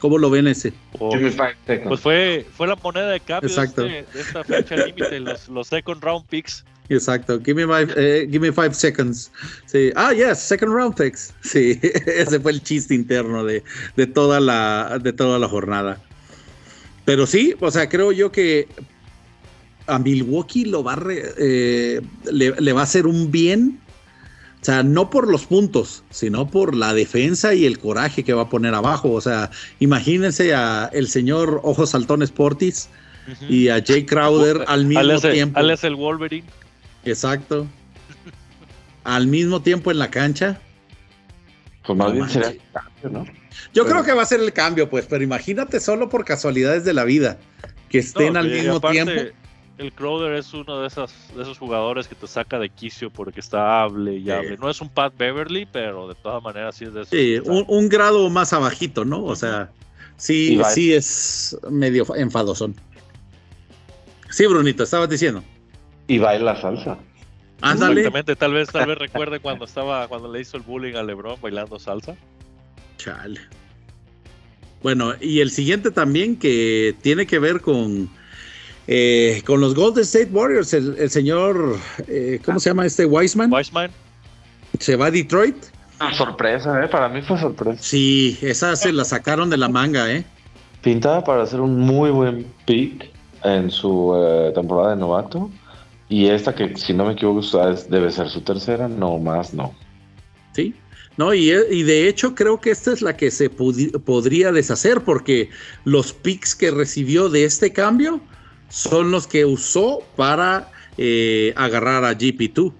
¿Cómo lo ven ese? O- Give me five seconds. pues fue, fue la moneda de cambio de, Exacto. este- de esta fecha límite, los, los second round picks. Exacto. Give me, my- eh, give me five seconds. Sí. Ah, yes, second round picks. Sí, ese fue el chiste interno de, de toda la de toda la jornada. Pero sí, o sea, creo yo que a Milwaukee lo va a re- eh, le, le va a hacer un bien. O sea, no por los puntos, sino por la defensa y el coraje que va a poner abajo. O sea, imagínense a el señor Ojos Saltones Portis y a Jay Crowder al mismo Alias el- tiempo. alias el Wolverine. Exacto. Al mismo tiempo en la cancha. Pues más No bien será manches. cambio, ¿no? Yo Pero- creo que va a ser el cambio, pues, pero imagínate solo por casualidades de la vida que estén No, al mismo aparte, tiempo. El Crowder es uno de, esas, de esos jugadores que te saca de quicio porque está hable y Sí. hable. No es un Pat Beverly, pero de todas maneras sí es de esos. Sí, un, un grado más abajito, ¿no? O sea, sí, sí es medio enfadosón. Sí, Brunito, estabas diciendo. Y baila salsa. Ándale. Exactamente, tal vez, tal vez recuerde cuando estaba, cuando le hizo el bullying a LeBron bailando salsa. Chale. Bueno, y el siguiente también que tiene que ver con, eh, con los Golden State Warriors, el, el señor, eh, ¿cómo se llama este? Wiseman, Weissman, se va a Detroit. Una sorpresa, ¿eh? Para mí fue sorpresa. Sí, esa se la sacaron de la manga, ¿eh? Pintaba para hacer un muy buen pick en su eh, temporada de novato. Y esta que, si no me equivoco, debe ser su tercera, no más, no. Sí. No, y, y de hecho creo que esta es la que se podría deshacer porque los picks que recibió de este cambio son los que usó para eh, agarrar a GP2.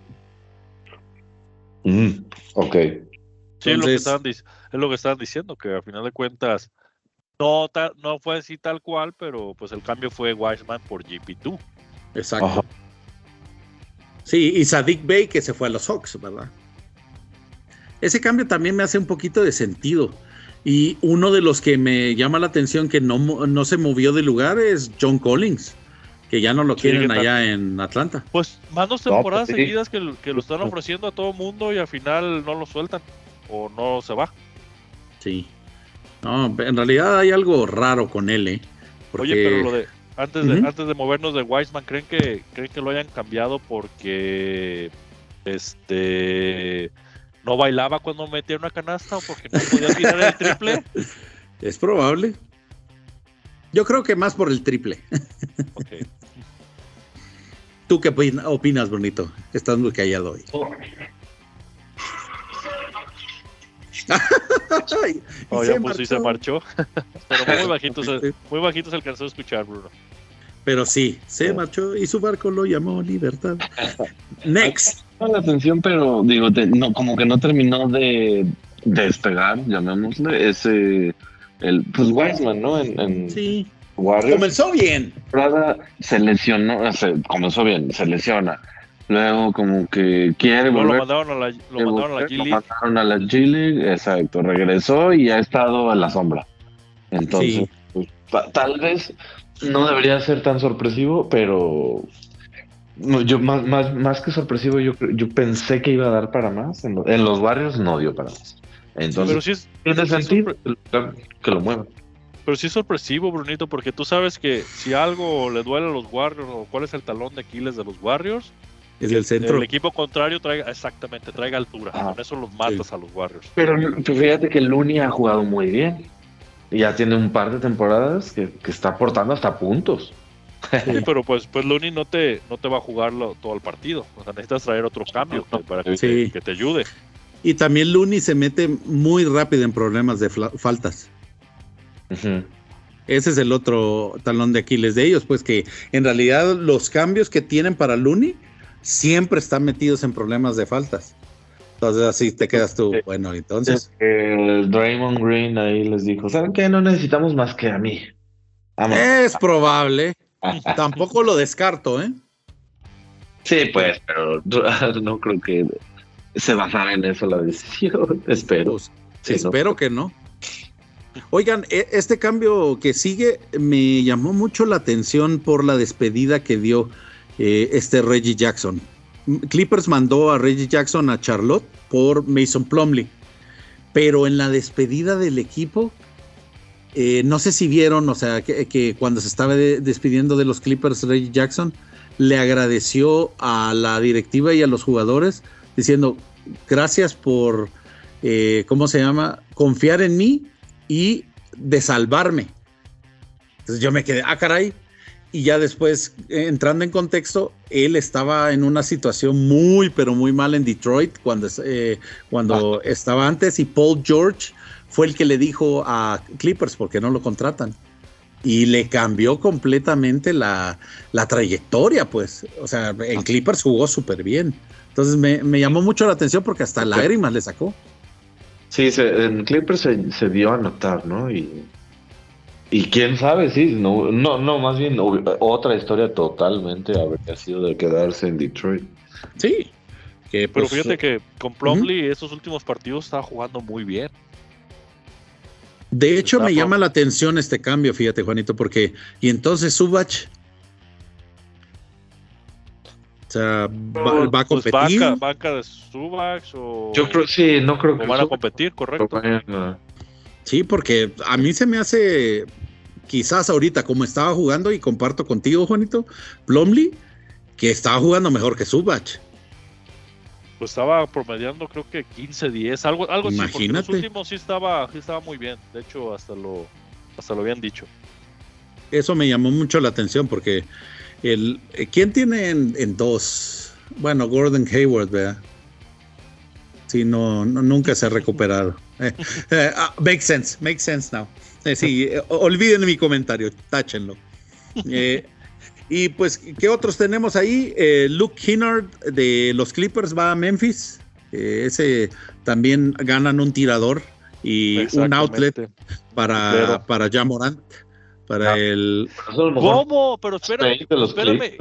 Mm, ok. sí, es, lo que estaban, dic- es lo que estaban diciendo, que al final de cuentas no, ta- no fue así tal cual, pero pues el cambio fue Wiseman por GP2. Exacto. Ajá. Sí, y Sadik Bey que se fue a los Hawks, ¿verdad? Ese cambio también me hace un poquito de sentido. Y uno de los que me llama la atención que no, no se movió de lugar es John Collins, que ya no lo quieren allá en Atlanta. Pues más dos No, temporadas pues, sí. seguidas que, lo- que lo están ofreciendo a todo mundo y al final no lo sueltan o no se va. Sí. No, en realidad hay algo raro con él, ¿eh? Oye, pero Porque- lo de antes de antes de movernos de Wiseman, ¿creen que creen que lo hayan cambiado porque este no bailaba cuando metía una canasta o porque no podía tirar el triple? Es probable. Yo creo que más por el triple. Ok. ¿Tú qué opin- opinas, Bonito? Estás muy callado hoy. Y Oh, se ya pues sí se marchó. Pero muy bajito, se, muy bajito se alcanzó a escuchar, Bruno. Pero sí, se marchó y su barco lo llamó Libertad. Next. La atención, pero digo, te- no, como que no terminó de, de despegar, llamémosle, ese, el, pues Wiseman, ¿no? En, en Sí. Warriors. Comenzó bien. temporada se lesionó, se comenzó bien, se lesiona. Luego como que quiere volver. lo mandaron a la, lo mandaron a la G lo mandaron a la G League, exacto, regresó y ha estado en la sombra. Entonces, Sí. pues, ta- tal vez no debería ser tan sorpresivo, pero yo más, más, más que sorpresivo, yo, yo pensé que iba a dar para más. En, lo- en los barrios no dio para más. Entonces, Pero sí es, tiene sí es sentido que lo muevan. Pero sí es sorpresivo, Brunito, porque tú sabes que si algo le duele a los Warriors o cuál es el talón de Aquiles de los Warriors, Es el centro. el equipo contrario traiga, exactamente, traiga altura. Ajá. Con eso los matas a los Warriors. Pero fíjate que Looney ha jugado muy bien. Y ya tiene un par de temporadas que, que está aportando hasta puntos. Sí, pero pues, pues Looney no te, no te va a jugarlo todo el partido. O sea, necesitas traer otro cambio que- para que, Sí. te, que te ayude. Y también Looney se mete muy rápido en problemas de faltas. Ese es el otro talón de Aquiles de ellos, pues que en realidad los cambios que tienen para Looney siempre están metidos en problemas de faltas. Entonces así te quedas tú, bueno, entonces, El Draymond Green ahí les dijo, ¿saben qué? No necesitamos más que a mí. Vamos. es probable, tampoco lo descarto, ¿eh? Sí, pues, pero no creo que se basara en eso la decisión. Espero. Pues, Sí, ¿no? espero que no. Oigan, e- este cambio que sigue me llamó mucho la atención por la despedida que dio eh, este Reggie Jackson. Clippers mandó a Reggie Jackson a Charlotte por Mason Plumley, pero en la despedida del equipo, eh, no sé si vieron, o sea, que, que cuando se estaba de- despidiendo de los Clippers, Reggie Jackson le agradeció a la directiva y a los jugadores diciendo gracias por, eh, ¿cómo se llama? Confiar en mí y de salvarme. Entonces yo me quedé, ah, caray. Y ya después, eh, entrando en contexto, él estaba en una situación muy, pero muy mal en Detroit cuando, eh, cuando estaba antes y Paul George fue el que le dijo a Clippers porque no lo contratan. Y le cambió completamente la, la trayectoria, pues. O sea, en Clippers jugó súper bien. Entonces me, me llamó mucho la atención porque hasta lágrimas le sacó. Sí, se- en Clippers se, se dio a notar, ¿no? Y, y quién sabe, sí, no, no, no, más bien otra historia totalmente habría sido de quedarse en Detroit. Sí. Que, Pero pues, fíjate que con Plumlee estos últimos partidos estaba jugando muy bien. De hecho, Está me llama la atención este cambio, fíjate, Juanito, porque. Y entonces Subach. O sea, va, va a Pues competir. banca, banca de Subax o, Yo creo, sí, no creo o que van a competir, correcto. vayan a- Sí, porque a mí se me hace. Quizás ahorita, como estaba jugando, y comparto contigo, Juanito, Plumley, que estaba jugando mejor que Subach. Pues estaba promediando creo que 15, 10, algo, algo así. Porque Imagínate. los últimos sí estaba, sí estaba muy bien. De hecho, hasta lo, hasta lo habían dicho. Eso me llamó mucho la atención porque el eh, ¿quién tiene en, en dos? Bueno, Gordon Hayward, ¿verdad? Sí, no, no, nunca se ha recuperado. Eh, eh, ah, makes sense, makes sense now. Eh, sí, eh, olviden mi comentario, táchenlo. Eh, y pues, ¿qué otros tenemos ahí? Eh, Luke Kennard de los Clippers va a Memphis. Eh, ese también ganan un tirador y un outlet para, Pero- para Ja Morant, para el ¿Cómo? Pero espérame, espérame.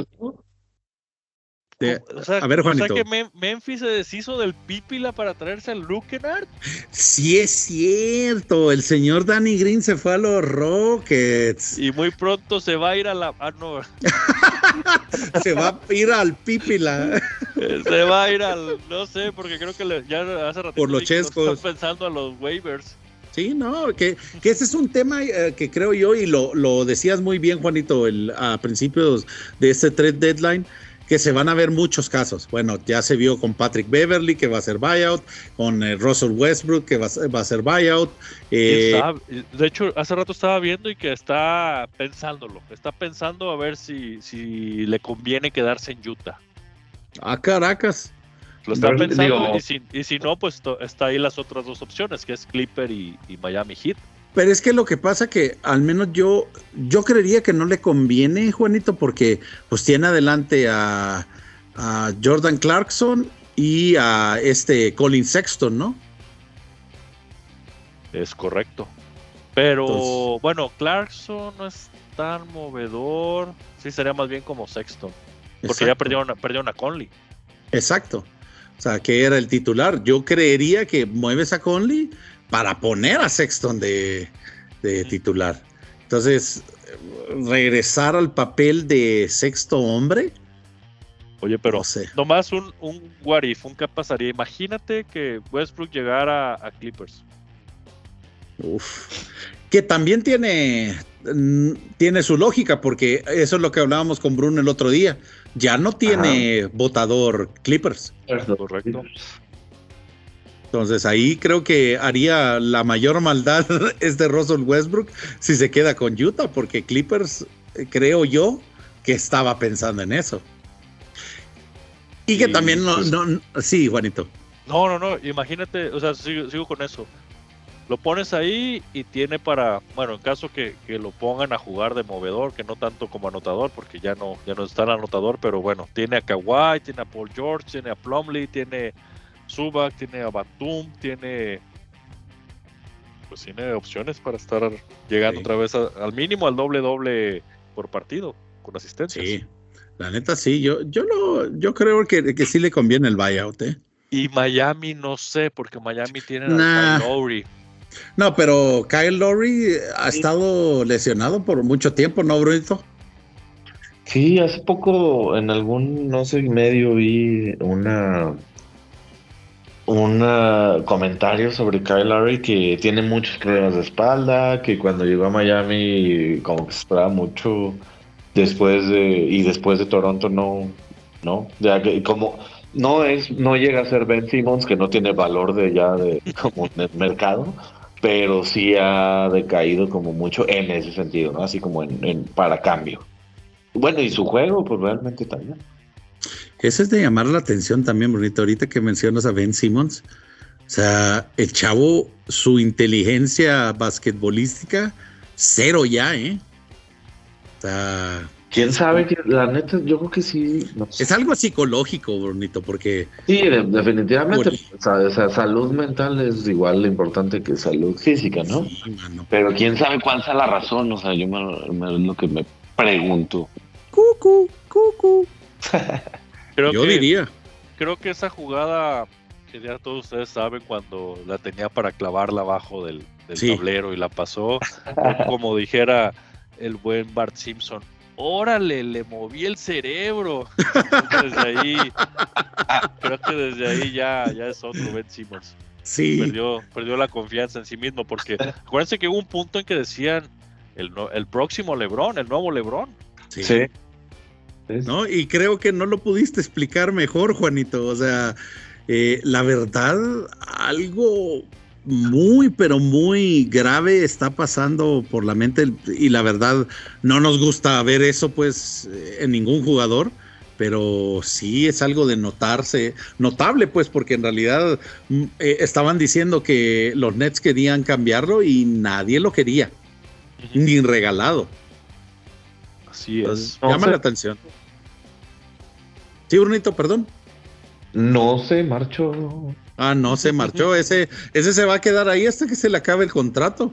O sea, a ver, o sea Juanito. que Mem- Memphis se deshizo del Pípila para traerse al Lukenard. Sí es cierto, el señor Danny Green se fue a los Rockets. Y muy pronto se va a ir a la. Ah, no. Se va a ir al Pípila. Se va a ir al. No sé, porque creo que le- ya hace rato. Por los chescos. Están pensando a los waivers. Sí, no, que, que ese es un tema eh, que creo yo, y lo, lo decías muy bien, Juanito, el, a principios de este trade deadline, que se van a ver muchos casos. Bueno, ya se vio con Patrick Beverly, que va a ser buyout, con eh, Russell Westbrook, que va a ser, va a ser buyout. eh. De hecho, hace rato estaba viendo y que está pensándolo. Está pensando a ver si, si le conviene quedarse en Utah. a Caracas. Lo está pensando digo- y, si, y si no, pues to- está ahí las otras dos opciones, que es Clipper y, y Miami Heat. Pero es que lo que pasa que al menos yo, yo creería que no le conviene, Juanito, porque pues tiene adelante a, a Jordan Clarkson y a este Colin Sexton, ¿no? Es correcto. Pero Entonces- bueno, Clarkson no es tan movedor. Sí, sería más bien como Sexton. Porque ya perdieron, perdieron a Conley. Exacto. O sea, que era el titular. Yo creería que mueves a Conley para poner a Sexton de, de titular. Entonces, regresar al papel de sexto hombre. Oye, pero No sé. nomás un, un what if, un qué pasaría. Imagínate que Westbrook llegara a Clippers. Uf. Que también tiene, mm, tiene su lógica, porque eso es lo que hablábamos con Bruno el otro día. Ya no tiene votador Clippers. Correcto. Entonces ahí creo que haría la mayor maldad este Russell Westbrook si se queda con Utah, porque Clippers eh, creo yo que estaba pensando en eso. Y que también no, pues- no- no- sí, Juanito. No, no, no. Imagínate, o sea, sigo, sigo con eso. Lo pones ahí y tiene para, bueno, en caso que, que lo pongan a jugar de movedor, que no tanto como anotador, porque ya no, ya no está el anotador, pero bueno, tiene a Kawhi, tiene a Paul George, tiene a Plumlee, tiene Zubac, tiene a Batum, tiene pues tiene opciones para estar llegando Sí. otra vez a- al mínimo al doble doble por partido con asistencias. Sí, la neta sí, yo, yo lo, yo creo que, que sí le conviene el buyout, ¿eh? Y Miami no sé, porque Miami tiene a. Kyle Lowry. No, pero Kyle Lowry ha estado lesionado por mucho tiempo, ¿no, Brunito? Sí, hace poco en algún, no sé, medio vi una un comentario sobre Kyle Lowry que tiene muchos problemas de espalda, que cuando llegó a Miami como que se esperaba mucho después de y después de Toronto no no, ya como no es no llega a ser Ben Simmons que no tiene valor de ya de como en el mercado, pero sí ha decaído como mucho en ese sentido, ¿no? Así como en, en para cambio. Bueno, y su juego, pues realmente también. Ese es de llamar la atención también, Brunito, ahorita que mencionas a Ben Simmons. O sea, el chavo, su inteligencia basquetbolística, cero ya, ¿eh? O sea, ¿Quién sabe? que La neta, yo creo que sí. no sé. es algo psicológico, Brunito, porque Sí, de- definitivamente. O sea, o sea, salud mental es igual de importante que salud física, ¿no? Sí, mano. Pero quién sabe cuál sea la razón. O sea, yo me, me- es lo que me pregunto. Cucu, cucu. Creo Yo que, diría. creo que esa jugada que ya todos ustedes saben cuando la tenía para clavarla abajo del, del Sí. tablero y la pasó, como dijera el buen Bart Simpson, órale, le moví el cerebro. Desde ahí, creo que desde ahí ya, ya es otro Ben Simmons. Sí, Perdió, perdió la confianza en sí mismo porque acuérdense que hubo un punto en que decían el, no- el próximo Lebron, el nuevo Lebron. sí. Sí. ¿No? Y creo que no lo pudiste explicar mejor, Juanito. O sea, eh, la verdad, algo muy, pero muy grave está pasando por la mente y la verdad no nos gusta ver eso pues eh, en ningún jugador. Pero sí es algo de notarse, notable pues, porque en realidad mm, eh, estaban diciendo que los Nets querían cambiarlo y nadie lo quería, ni regalado. Así Entonces, es. Llama la atención. Sí, Brunito, perdón. No se marchó. Ah, no, se marchó. Ese, ese se va a quedar ahí hasta que se le acabe el contrato.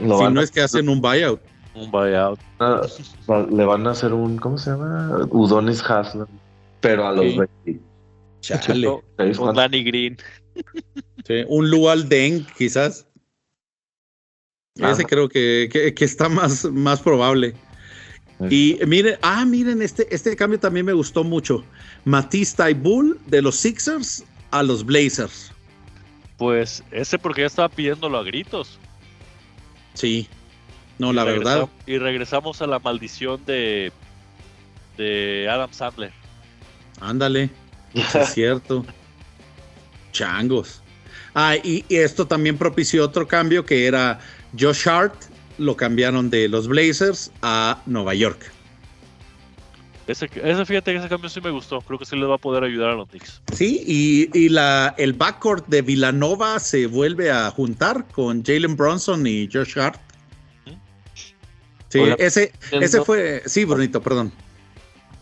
Lo si no a- es que hacen un buyout. Un buyout. a- va- le van a hacer un, ¿cómo se llama? Udonis Haslam. Pero a los Sí. 20. Chale. Un. Danny Green. Sí, un Lual Deng, quizás. Ah. Ese creo que, que- que está más, más probable. Y miren, ah, miren, este, este cambio también me gustó mucho. Matisse Taibul de los Sixers a los Blazers. Pues ese porque ya estaba pidiéndolo a gritos. Sí. No, Y la verdad. Y regresamos a la maldición de, de Adam Sandler. Ándale. es cierto. Changos. Ah, y, y esto también propició otro cambio que era Josh Hart, lo cambiaron de los Blazers a Nueva York. Ese, ese fíjate que ese cambio sí me gustó. Creo que sí le va a poder ayudar a los Knicks. Sí, y, y la, el backcourt de Villanova se vuelve a juntar con Jalen Bronson y Josh Hart. Sí, Hola. ese, ese fue, sí, bonito, perdón.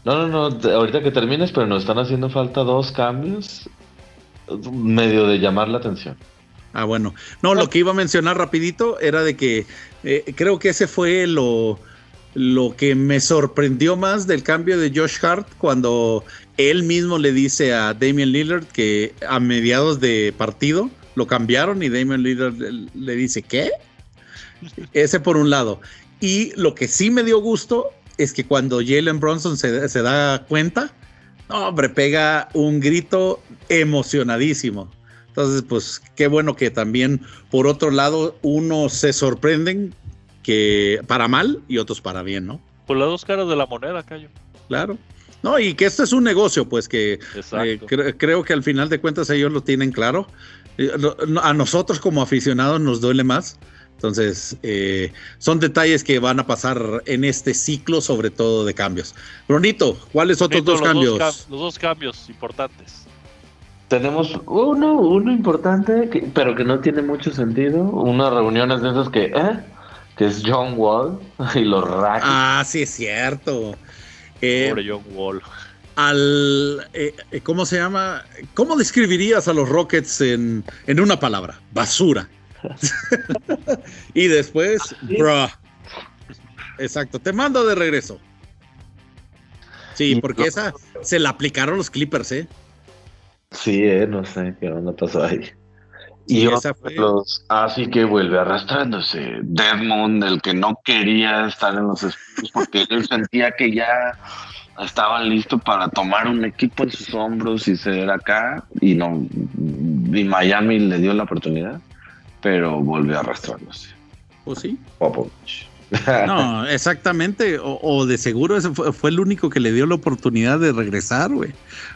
No, no, no, ahorita que termines, pero nos están haciendo falta dos cambios. Medio de llamar la atención. Ah, bueno. No, lo que iba a mencionar rapidito era de que eh, creo que ese fue lo, lo que me sorprendió más del cambio de Josh Hart cuando él mismo le dice a Damian Lillard que a mediados de partido lo cambiaron y Damian Lillard le dice, ¿qué? Ese por un lado. Y lo que sí me dio gusto es que cuando Jalen Bronson se, se da cuenta, hombre, pega un grito emocionadísimo. Entonces, pues qué bueno que también, por otro lado, unos se sorprenden que para mal y otros para bien, ¿no? Por las dos caras de la moneda, Cayo. Claro. No, y que esto es un negocio, pues que eh, creo que al final de cuentas ellos lo tienen claro. Eh, a nosotros como aficionados nos duele más. Entonces, eh, son detalles que van a pasar en este ciclo, sobre todo de cambios. Brunito, ¿cuáles otros dos cambios? los dos cambios importantes. Tenemos uno, uno importante, pero que no tiene mucho sentido. Unas reuniones de esos que, ¿eh? Que es John Wall y los Rockets. Ah, sí, es cierto. Eh, Pobre John Wall. Al, eh, ¿Cómo se llama? ¿Cómo describirías a los Rockets en, en una palabra? Basura. y después, bro. Exacto, te mando de regreso. Sí, porque esa se la aplicaron los Clippers, ¿eh? Sí, eh, no sé qué onda pasó ahí. Y esa fue... los, así que vuelve arrastrándose. Desmond, el que no quería estar en los Spurs porque él sentía que ya estaban listos para tomar un equipo en sus hombros y ser acá. Y no, y Miami le dio la oportunidad pero volvió arrastrándose. ¿O ¿Oh, sí? No, exactamente. O, de seguro ese fue, el único que le dio la oportunidad de regresar, güey.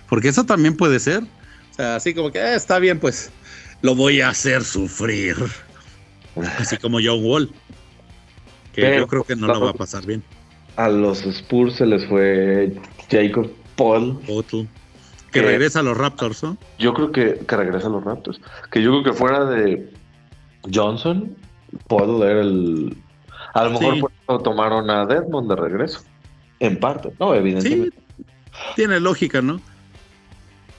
Porque eso también puede ser. Así como que eh, está bien, pues lo voy a hacer sufrir. Así como John Wall. Que yo creo que no lo va a pasar bien. A los Spurs se les fue Jacob Paul. Que regresa a los Raptors, ¿no? Yo creo que, que regresa a los Raptors. Que yo creo que fuera de Johnson, puedo leer el. A lo mejor tomaron a Desmond de regreso. En parte, no, evidentemente. tiene lógica, ¿no?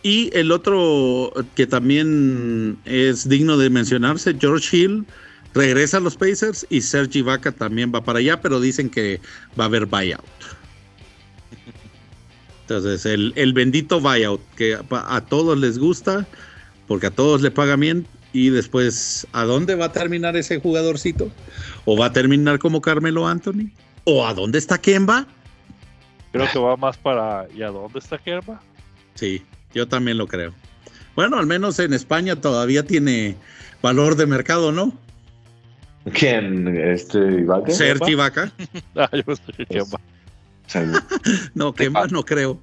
Y el otro que también es digno de mencionarse, George Hill regresa a los Pacers y Sergi Vaca también va para allá, pero dicen que va a haber buyout. Entonces, el, el bendito buyout que a todos les gusta, porque a todos le pagan bien, y después, ¿a dónde va a terminar ese jugadorcito? ¿O va a terminar como Carmelo Anthony? ¿O a dónde está Kemba? Creo que va más para ¿y a dónde está Kemba? Sí, yo también lo creo. Bueno, al menos en España todavía tiene valor de mercado, ¿no? ¿Quién? ¿Este Ibaka? Sergi Ibaka. ah, yo Kemba. no, Kemba no creo.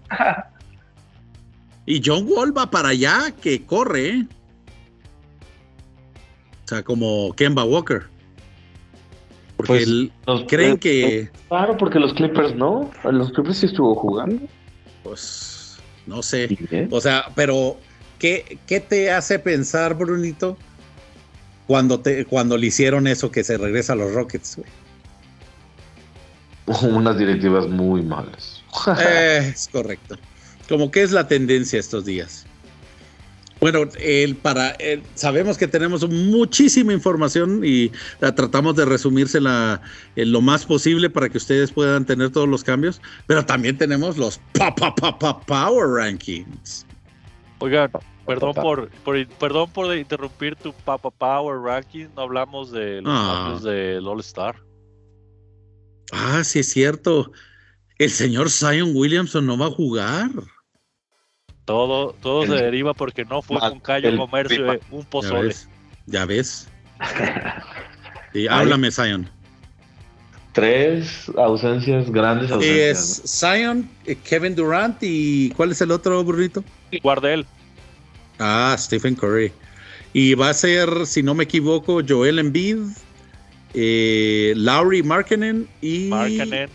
Y John Wall va para allá, que corre, ¿eh? O sea, como Kemba Walker. Porque pues, creen que. Claro, porque los Clippers no. Los Clippers sí estuvo jugando. Pues no sé. O sea, pero ¿qué, ¿qué, te hace pensar, Brunito, cuando, te, cuando le hicieron eso que se regresa a los Rockets, Unas directivas muy malas. es correcto. Como que es la tendencia estos días. Bueno, el, para, sabemos que tenemos muchísima información y la tratamos de resumírsela en lo más posible para que ustedes puedan tener todos los cambios, pero también tenemos los pa, pa, pa, Power Rankings. Oigan, perdón por, perdón por interrumpir tu Papa Power Ranking, no hablamos de los ah. cambios del All Star. Ah, sí es cierto. El señor Zion Williamson no va a jugar. Todo, todo se deriva porque no fue con Cayo Comercio un pozole. Ya ves. Y háblame, Zion. Tres ausencias, grandes ausencias. Es Zion, eh, Kevin Durant y ¿cuál es el otro burrito? Guardel. Ah, Stephen Curry. Y va a ser, si no me equivoco, Joel Embiid, eh, Lowry Markkanen y... Markkanen,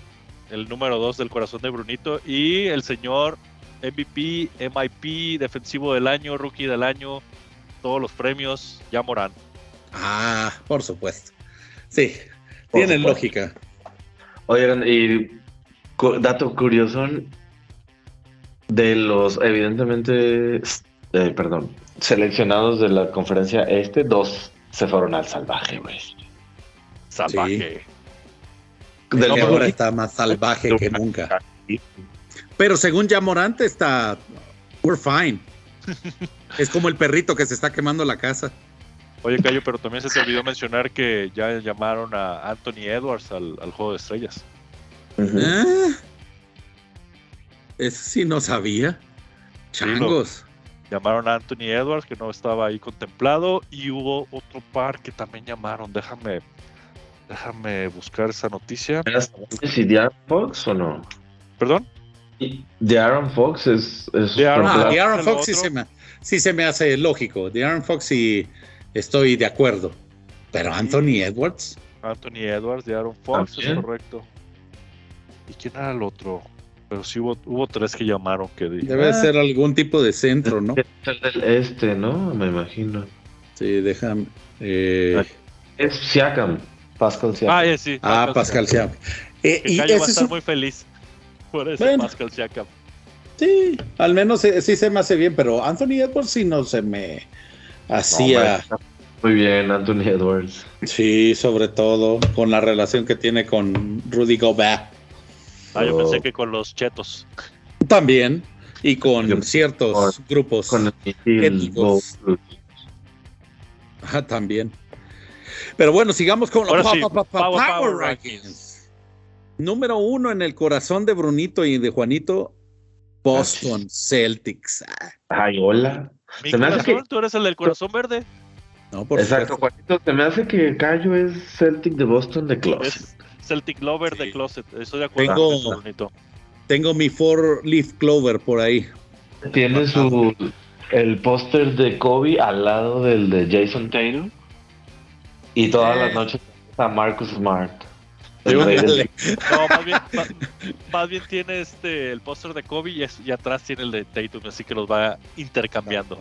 el número dos del corazón de Brunito, y el señor MVP, MIP, defensivo del año, rookie del año, todos los premios, ya Morán. Ah, por supuesto. Sí, tienen lógica. Oigan, y dato curioso, de los, evidentemente, eh, perdón, seleccionados de la conferencia este, dos se fueron al salvaje, güey. Salvaje. del ahora mejor está más salvaje que nunca. Pero según ya Morante está, we're fine. es como el perrito que se está quemando la casa. Oye, Cayo, pero también se te olvidó mencionar que ya llamaron a Anthony Edwards al, al juego de estrellas. Ah, Eso sí no sabía. Changos. Llamaron a Anthony Edwards, que no estaba ahí contemplado, y hubo otro par que también llamaron. Déjame, déjame buscar esa noticia. ¿Si de Aaron Fox o no? ¿Perdón? De Aaron Fox es. es De Aaron Ah, Fox. de Aaron Fox sí se, me, sí se me hace lógico. De Aaron Fox sí estoy de acuerdo. Pero Anthony Edwards. Anthony Edwards de Aaron Fox, es correcto. ¿Y quién era el otro? Pero sí hubo, hubo tres que llamaron que di- Debe Ah, ser algún tipo de centro, ¿no? Este, ¿no? Me imagino. Sí, déjame. eh, Es Siakam. Pascal Siakam. Ah, eh, sí. ah, Pascal Siakam. Eh, Que y Cayo va a ese es estar un- muy feliz por ese Bueno. Pascal Siakam. Sí, al menos sí se me hace bien, pero Anthony Edwards sí no se me hacía. No, Muy bien, Anthony Edwards. sí, sobre todo con la relación que tiene con Rudy Gobert. Ah, yo Oh. pensé que con los chetos. También. Y con Yo- ciertos grupos. Con Étnicos. Ajá, también. Pero bueno, sigamos con Ahora los sí, pa- pa- pa- Power- Power, Power Rankings. Número uno en el corazón de Brunito y de Juanito, Boston Celtics. Ah, Ay, hola. Mi Se me hace corazón, que- tú eres el del corazón verde. No, por Exacto, supuesto. Juanito. Se me hace que Cayo es Celtic de Boston de Closet. Es Celtic Lover de Sí. Closet. Estoy de acuerdo. Tengo- bonito. Tengo mi Four Leaf Clover por ahí. Tiene su el póster de Kobe al lado del de Jason Tatum. Y todas Eh. las noches está Marcus Smart. El No, más bien, más, más bien tiene este el póster de Kobe y, es- y atrás tiene el de Tatum, así que los va intercambiando.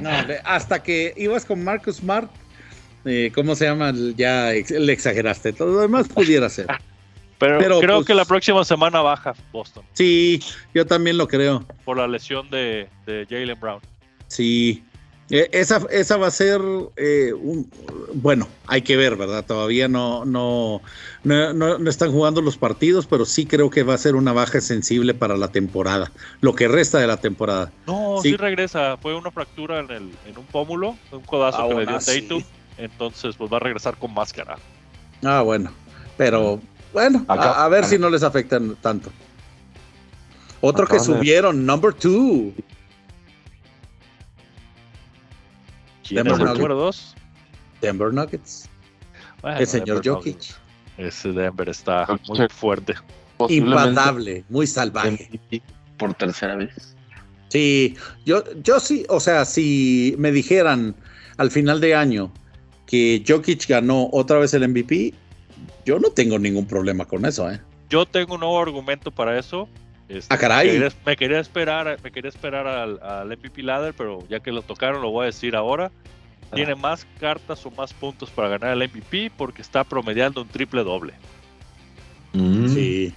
No, hasta que ibas con Marcus Smart, eh, ¿cómo se llama? Ya ex- le exageraste. Todo lo demás pudiera ser. Pero, Pero, creo pues- que la próxima semana baja Boston Sí, yo también lo creo. por la lesión de, de Jalen Brown. Sí. Eh, esa, esa va a ser eh, un, bueno, hay que ver, ¿verdad? Todavía no, no, no, no- no están jugando los partidos, pero sí creo que va a ser una baja sensible para la temporada, lo que resta de la temporada. No, Sí. sí, regresa. Fue una fractura en, el, en un pómulo, un codazo que Aún le dio así. Tatum. Entonces, pues va a regresar con máscara. Ah, bueno, pero bueno, Acá- a, a ver si no les afectan tanto. Otro que subieron, number two. Denver es el Nuggets. Denver Nuggets. Bueno, el señor Denver Jokic. Nuggets. Ese Denver está muy fuerte. Impatable, muy salvaje. Por tercera vez. Sí, yo, yo sí, o sea, si me dijeran al final de año que Jokic ganó otra vez el MVP, yo no tengo ningún problema con eso, ¿eh? Yo tengo un nuevo argumento para eso. Este, Ah, caray. Me quería, me quería esperar, me quería esperar al, al MVP ladder, pero ya que lo tocaron, lo voy a decir ahora. Tiene más cartas o más puntos para ganar el MVP porque está promediando un triple doble. Mm. Sí.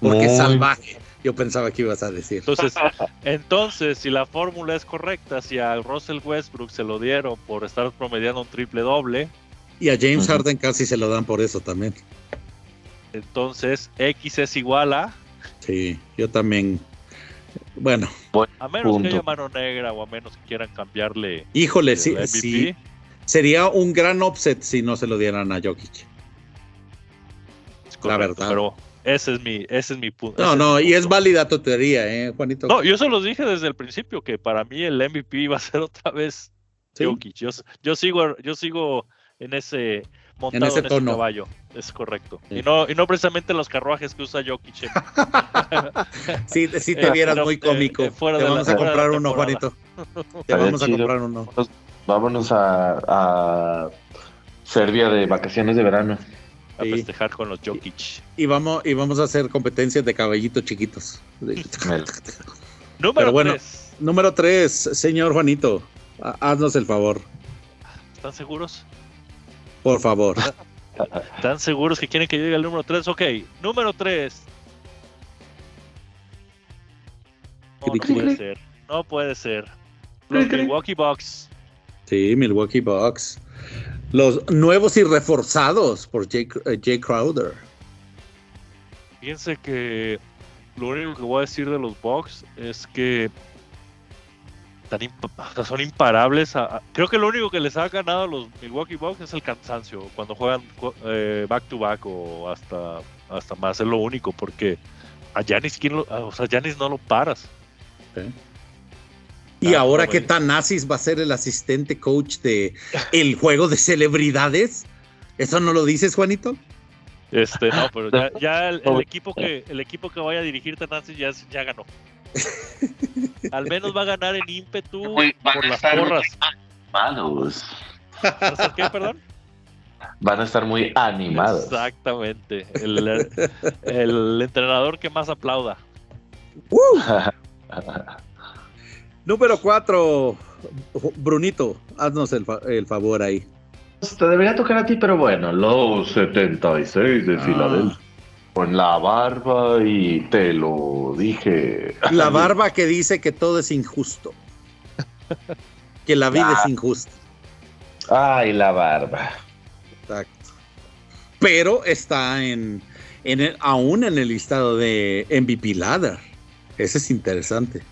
Porque es salvaje. Yo pensaba que ibas a decir. Entonces, entonces, si la fórmula es correcta, si a Russell Westbrook se lo dieron por estar promediando un triple doble, Y a James. Harden casi se lo dan por eso también. entonces X es igual a, Sí, yo también. Bueno, a menos Punto. que haya mano negra o a menos que quieran cambiarle híjole, sí, MVP. sí. Sería un gran offset si no se lo dieran a Jokic. La verdad. Pero ese es mi, ese es mi punto. No, no, y es válida tu teoría, ¿eh, Juanito? No, yo se los dije desde el principio que para mí el MVP iba a ser otra vez Sí. Jokic. Yo, yo sigo, yo sigo en ese montado en ese ese, tono. caballo. Es correcto. Sí. Y no, y no precisamente los carruajes que usa Jokic. Sí, sí te vieras muy cómico. eh, fuera te de la- vamos a comprar uno. Juanito. Te vamos a comprar uno. Vámonos a, a Serbia de vacaciones de verano. a Sí. festejar con los Jokic. Y vamos, y vamos a hacer competencias de caballitos chiquitos. Número bueno. 3. Número 3, señor Juanito. ha- Haznos el favor, ¿Están seguros? Por favor. ¿Están seguros que quieren que diga el número 3? Ok, número 3. No, puede ser. No puede ser. Los Milwaukee Bucks. Sí, Milwaukee Bucks. Los nuevos y reforzados por Jay, eh, Jay Crowder. Fíjense que lo único que voy a decir de los Bucks es que son imparables. creo que lo único que les ha ganado a los Milwaukee Bucks es el cansancio cuando juegan eh, back to back o hasta, hasta más. Es lo único porque a Janis o sea, no lo paras. Y ahora qué tan Asis va a ser el asistente coach de el juego de celebridades. ¿Eso no lo dices, Juanito? Este, no, pero ya, el, equipo que el equipo que vaya a dirigir Tanasis ya, ya ganó. Al menos va a ganar en ímpetu por las porras. Animados. ¿Qué, perdón? Van a estar muy animados. Exactamente. El, el entrenador que más aplauda. Número 4. Brunito, haznos el, el favor ahí. Te debería tocar a ti, pero bueno, los 76 de ah. Filadelfia. Con la barba y te lo dije. La barba que dice que todo es injusto. Que la vida es ah. injusta. Ay, la barba. Exacto. Pero está en, en el, aún en el listado de MVP Ladder. Ese es interesante.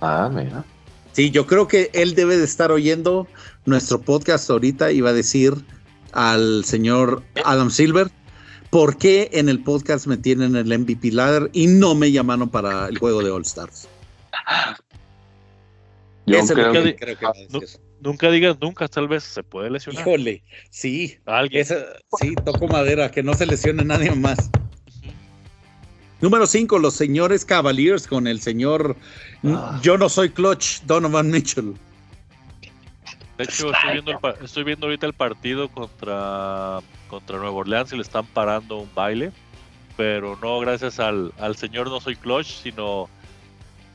Ah, mira. Sí, yo creo que él debe de estar oyendo nuestro podcast ahorita y va a decir al señor Adam Silver ¿por qué en el podcast me tienen el MVP ladder y no me llamaron para el juego de All Stars? Yo creo, que, nunca digas nunca, tal vez se puede lesionar. Híjole, sí. ¿Alguien? sí, toco madera, que no se lesione nadie más. Número 5, los señores Cavaliers con el señor ah. Yo no soy clutch, Donovan Mitchell. De hecho, estoy viendo, estoy viendo ahorita el partido contra, contra Nueva Orleans y le están parando un baile. Pero no gracias al, al señor No Soy Clutch, sino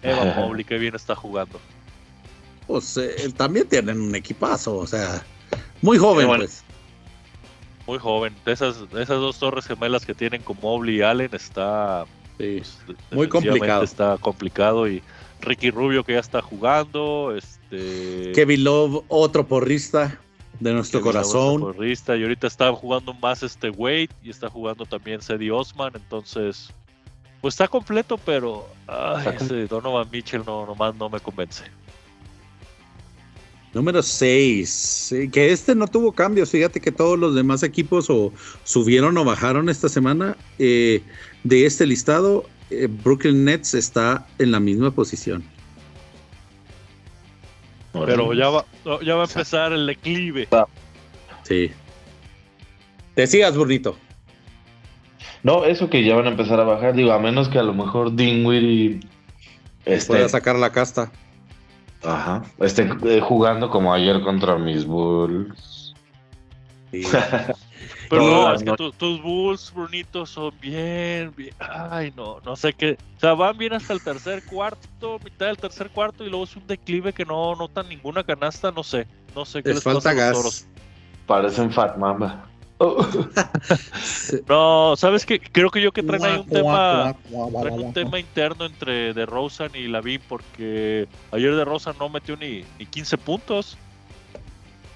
Eva Mobley, que bien está jugando. Pues eh, también tienen un equipazo, o sea, muy joven, pues. Muy joven. Esas, esas dos torres gemelas que tienen con Mobley y Allen está pues, muy complicado. Está complicado y Ricky Rubio que ya está jugando, este Kevin Love, otro porrista de nuestro corazón. porrista, y ahorita está jugando más este Wade y está jugando también Cedi Osman, entonces pues está completo, pero ese Donovan Mitchell no nomás no me convence. Número 6, que este no tuvo cambios, fíjate que todos los demás equipos o subieron o bajaron esta semana eh, de este listado. Eh, Brooklyn Nets está en la misma posición. Pero ya va, ya va a empezar el declive. Sí. Decías, burrito. No, eso que ya van a empezar a bajar, digo, a menos que a lo mejor Dingwiddie este, pueda sacar la casta. Ajá. Esté eh, jugando como ayer contra mis Bulls. Sí. Pero no, es que tus Bulls, Brunito, son bien, bien, Ay, no, no sé qué. O sea, van bien hasta el tercer cuarto, mitad del tercer cuarto, y luego es un declive que no notan ninguna canasta, no sé. No sé qué les, falta gas. Parecen Fat Mamba. no, ¿sabes qué? Creo que yo que traen ahí un tema, traen un tema interno entre De Rosa y Lavín, porque ayer De Rosa no metió ni, ni 15 puntos.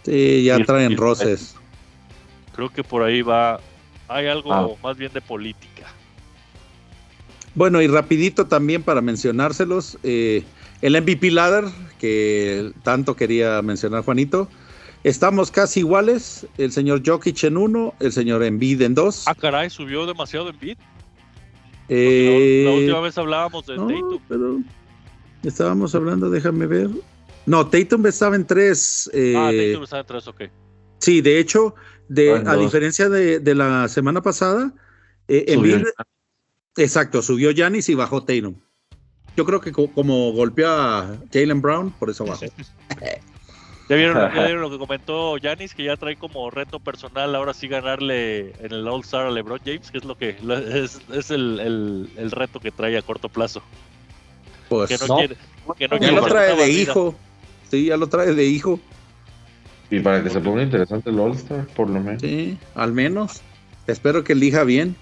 Sí, ya traen roces. Creo que por ahí va, hay algo ah. más bien de política. Bueno, y rapidito también para mencionárselos, eh, el MVP Ladder, que tanto quería mencionar Juanito, estamos casi iguales, el señor Jokic en uno, el señor Embiid en dos. Ah, caray, subió demasiado Embiid. Eh, la, última vez hablábamos de Tatum. Pero estábamos hablando, déjame ver. No, Tatum estaba en tres. Eh, ah, Tatum estaba en tres, ok. Sí, de hecho, de, a diferencia de, la semana pasada, eh, exacto, subió Yanis y bajó Tatum. Yo creo que como golpeó a Jalen Brown, por eso bajó. ¿Ya vieron, lo que comentó Yanis? Que ya trae como reto personal ahora sí ganarle en el All-Star a LeBron James, que es lo que es, el, reto que trae a corto plazo. Pues que no, Quiere, que no ya lo trae de hijo. Sí, ya lo trae de hijo. Y para que se ponga interesante el All-Star, por lo menos. Sí, al menos. Espero que elija bien.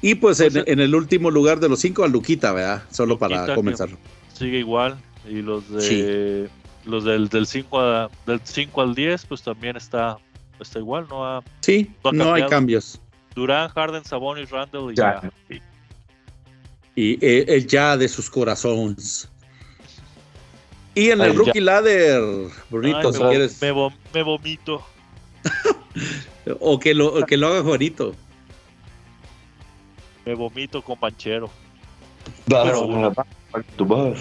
Y pues, en, el último lugar de los cinco, a Luquita, ¿verdad? Solo para comenzar. Sigue igual. Y los de los del, del 5 del 5 al 10, pues también está, está igual, no Sí, no, hay cambios. Durán, Harden, Sabonis, Randall y ya. Y eh, el ya de sus corazones. Y en el rookie ladder, Brunito, Ay, si me, quieres. me vom- me vomito. O que lo, o que lo haga Juanito. Me vomito con Panchero. Pero- vas.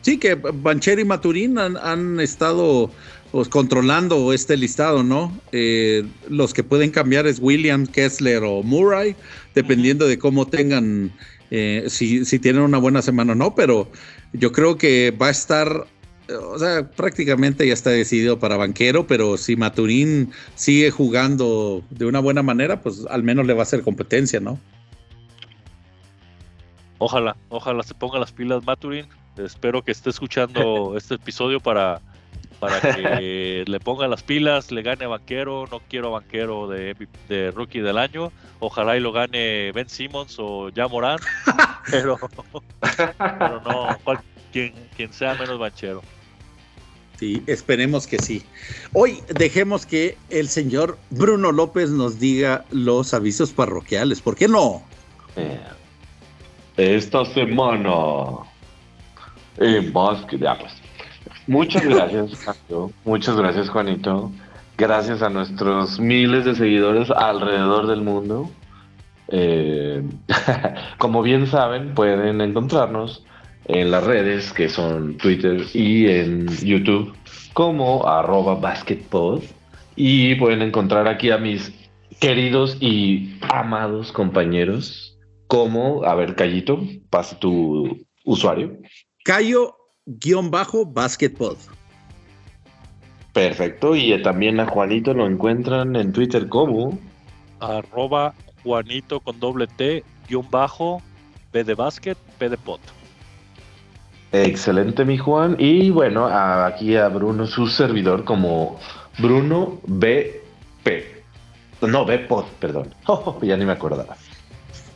Sí, que Banchero y Maturín han, han estado pues, controlando este listado, ¿no? Eh, los que pueden cambiar es Williams, Kessler o Murray, dependiendo de cómo tengan, eh, si, si tienen una buena semana o no, pero yo creo que va a estar, eh, o sea, prácticamente ya está decidido para Banquero, pero si Maturín sigue jugando de una buena manera, pues al menos le va a hacer competencia, ¿no? Ojalá, ojalá se ponga las pilas Maturin. Espero que esté escuchando este episodio para, para que le ponga las pilas, le gane a Banquero. No quiero a Banquero de, de Rookie del año. Ojalá y lo gane Ben Simmons o ya Morán. Pero, pero no, cual- quien, quien sea menos Banchero. Sí, esperemos que sí. Hoy dejemos que el señor Bruno López nos diga los avisos parroquiales. ¿Por qué no? Eh, Esta semana en básquet, ya pues. Muchas gracias, Juanito. Muchas gracias, Juanito. Gracias a nuestros miles de seguidores alrededor del mundo. Eh, como bien saben, pueden encontrarnos en las redes que son Twitter y en YouTube como arroba basketpod. Y pueden encontrar aquí a mis queridos y amados compañeros como, a ver, Callito, pasa tu usuario. Cayo-Basketball. Perfecto, y también a Juanito lo encuentran en Twitter como Arroba Juanito con doble T, guion bajo, P de básquet, P de pot. excelente mi Juan. Y bueno, a- aquí a Bruno, su servidor, como Bruno BP. No, BPod, perdón. Oh, ya ni me acordaba.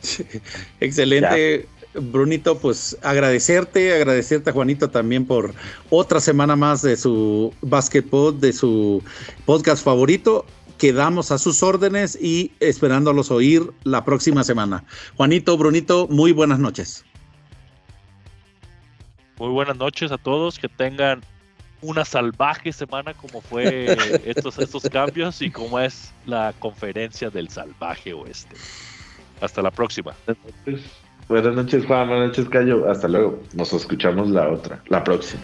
Excelente, Brunito. Pues agradecerte, agradecerte a Juanito también por otra semana más de su Basketball, de su podcast favorito. Quedamos a sus órdenes y esperándolos oír la próxima semana. Juanito, Brunito, muy buenas noches. Muy buenas noches a todos, que tengan una salvaje semana como fue estos, estos cambios y como es la conferencia del salvaje oeste. Hasta la próxima. Buenas noches, Juan. Buenas noches, Cayo. Hasta luego. Nos escuchamos la otra, la próxima.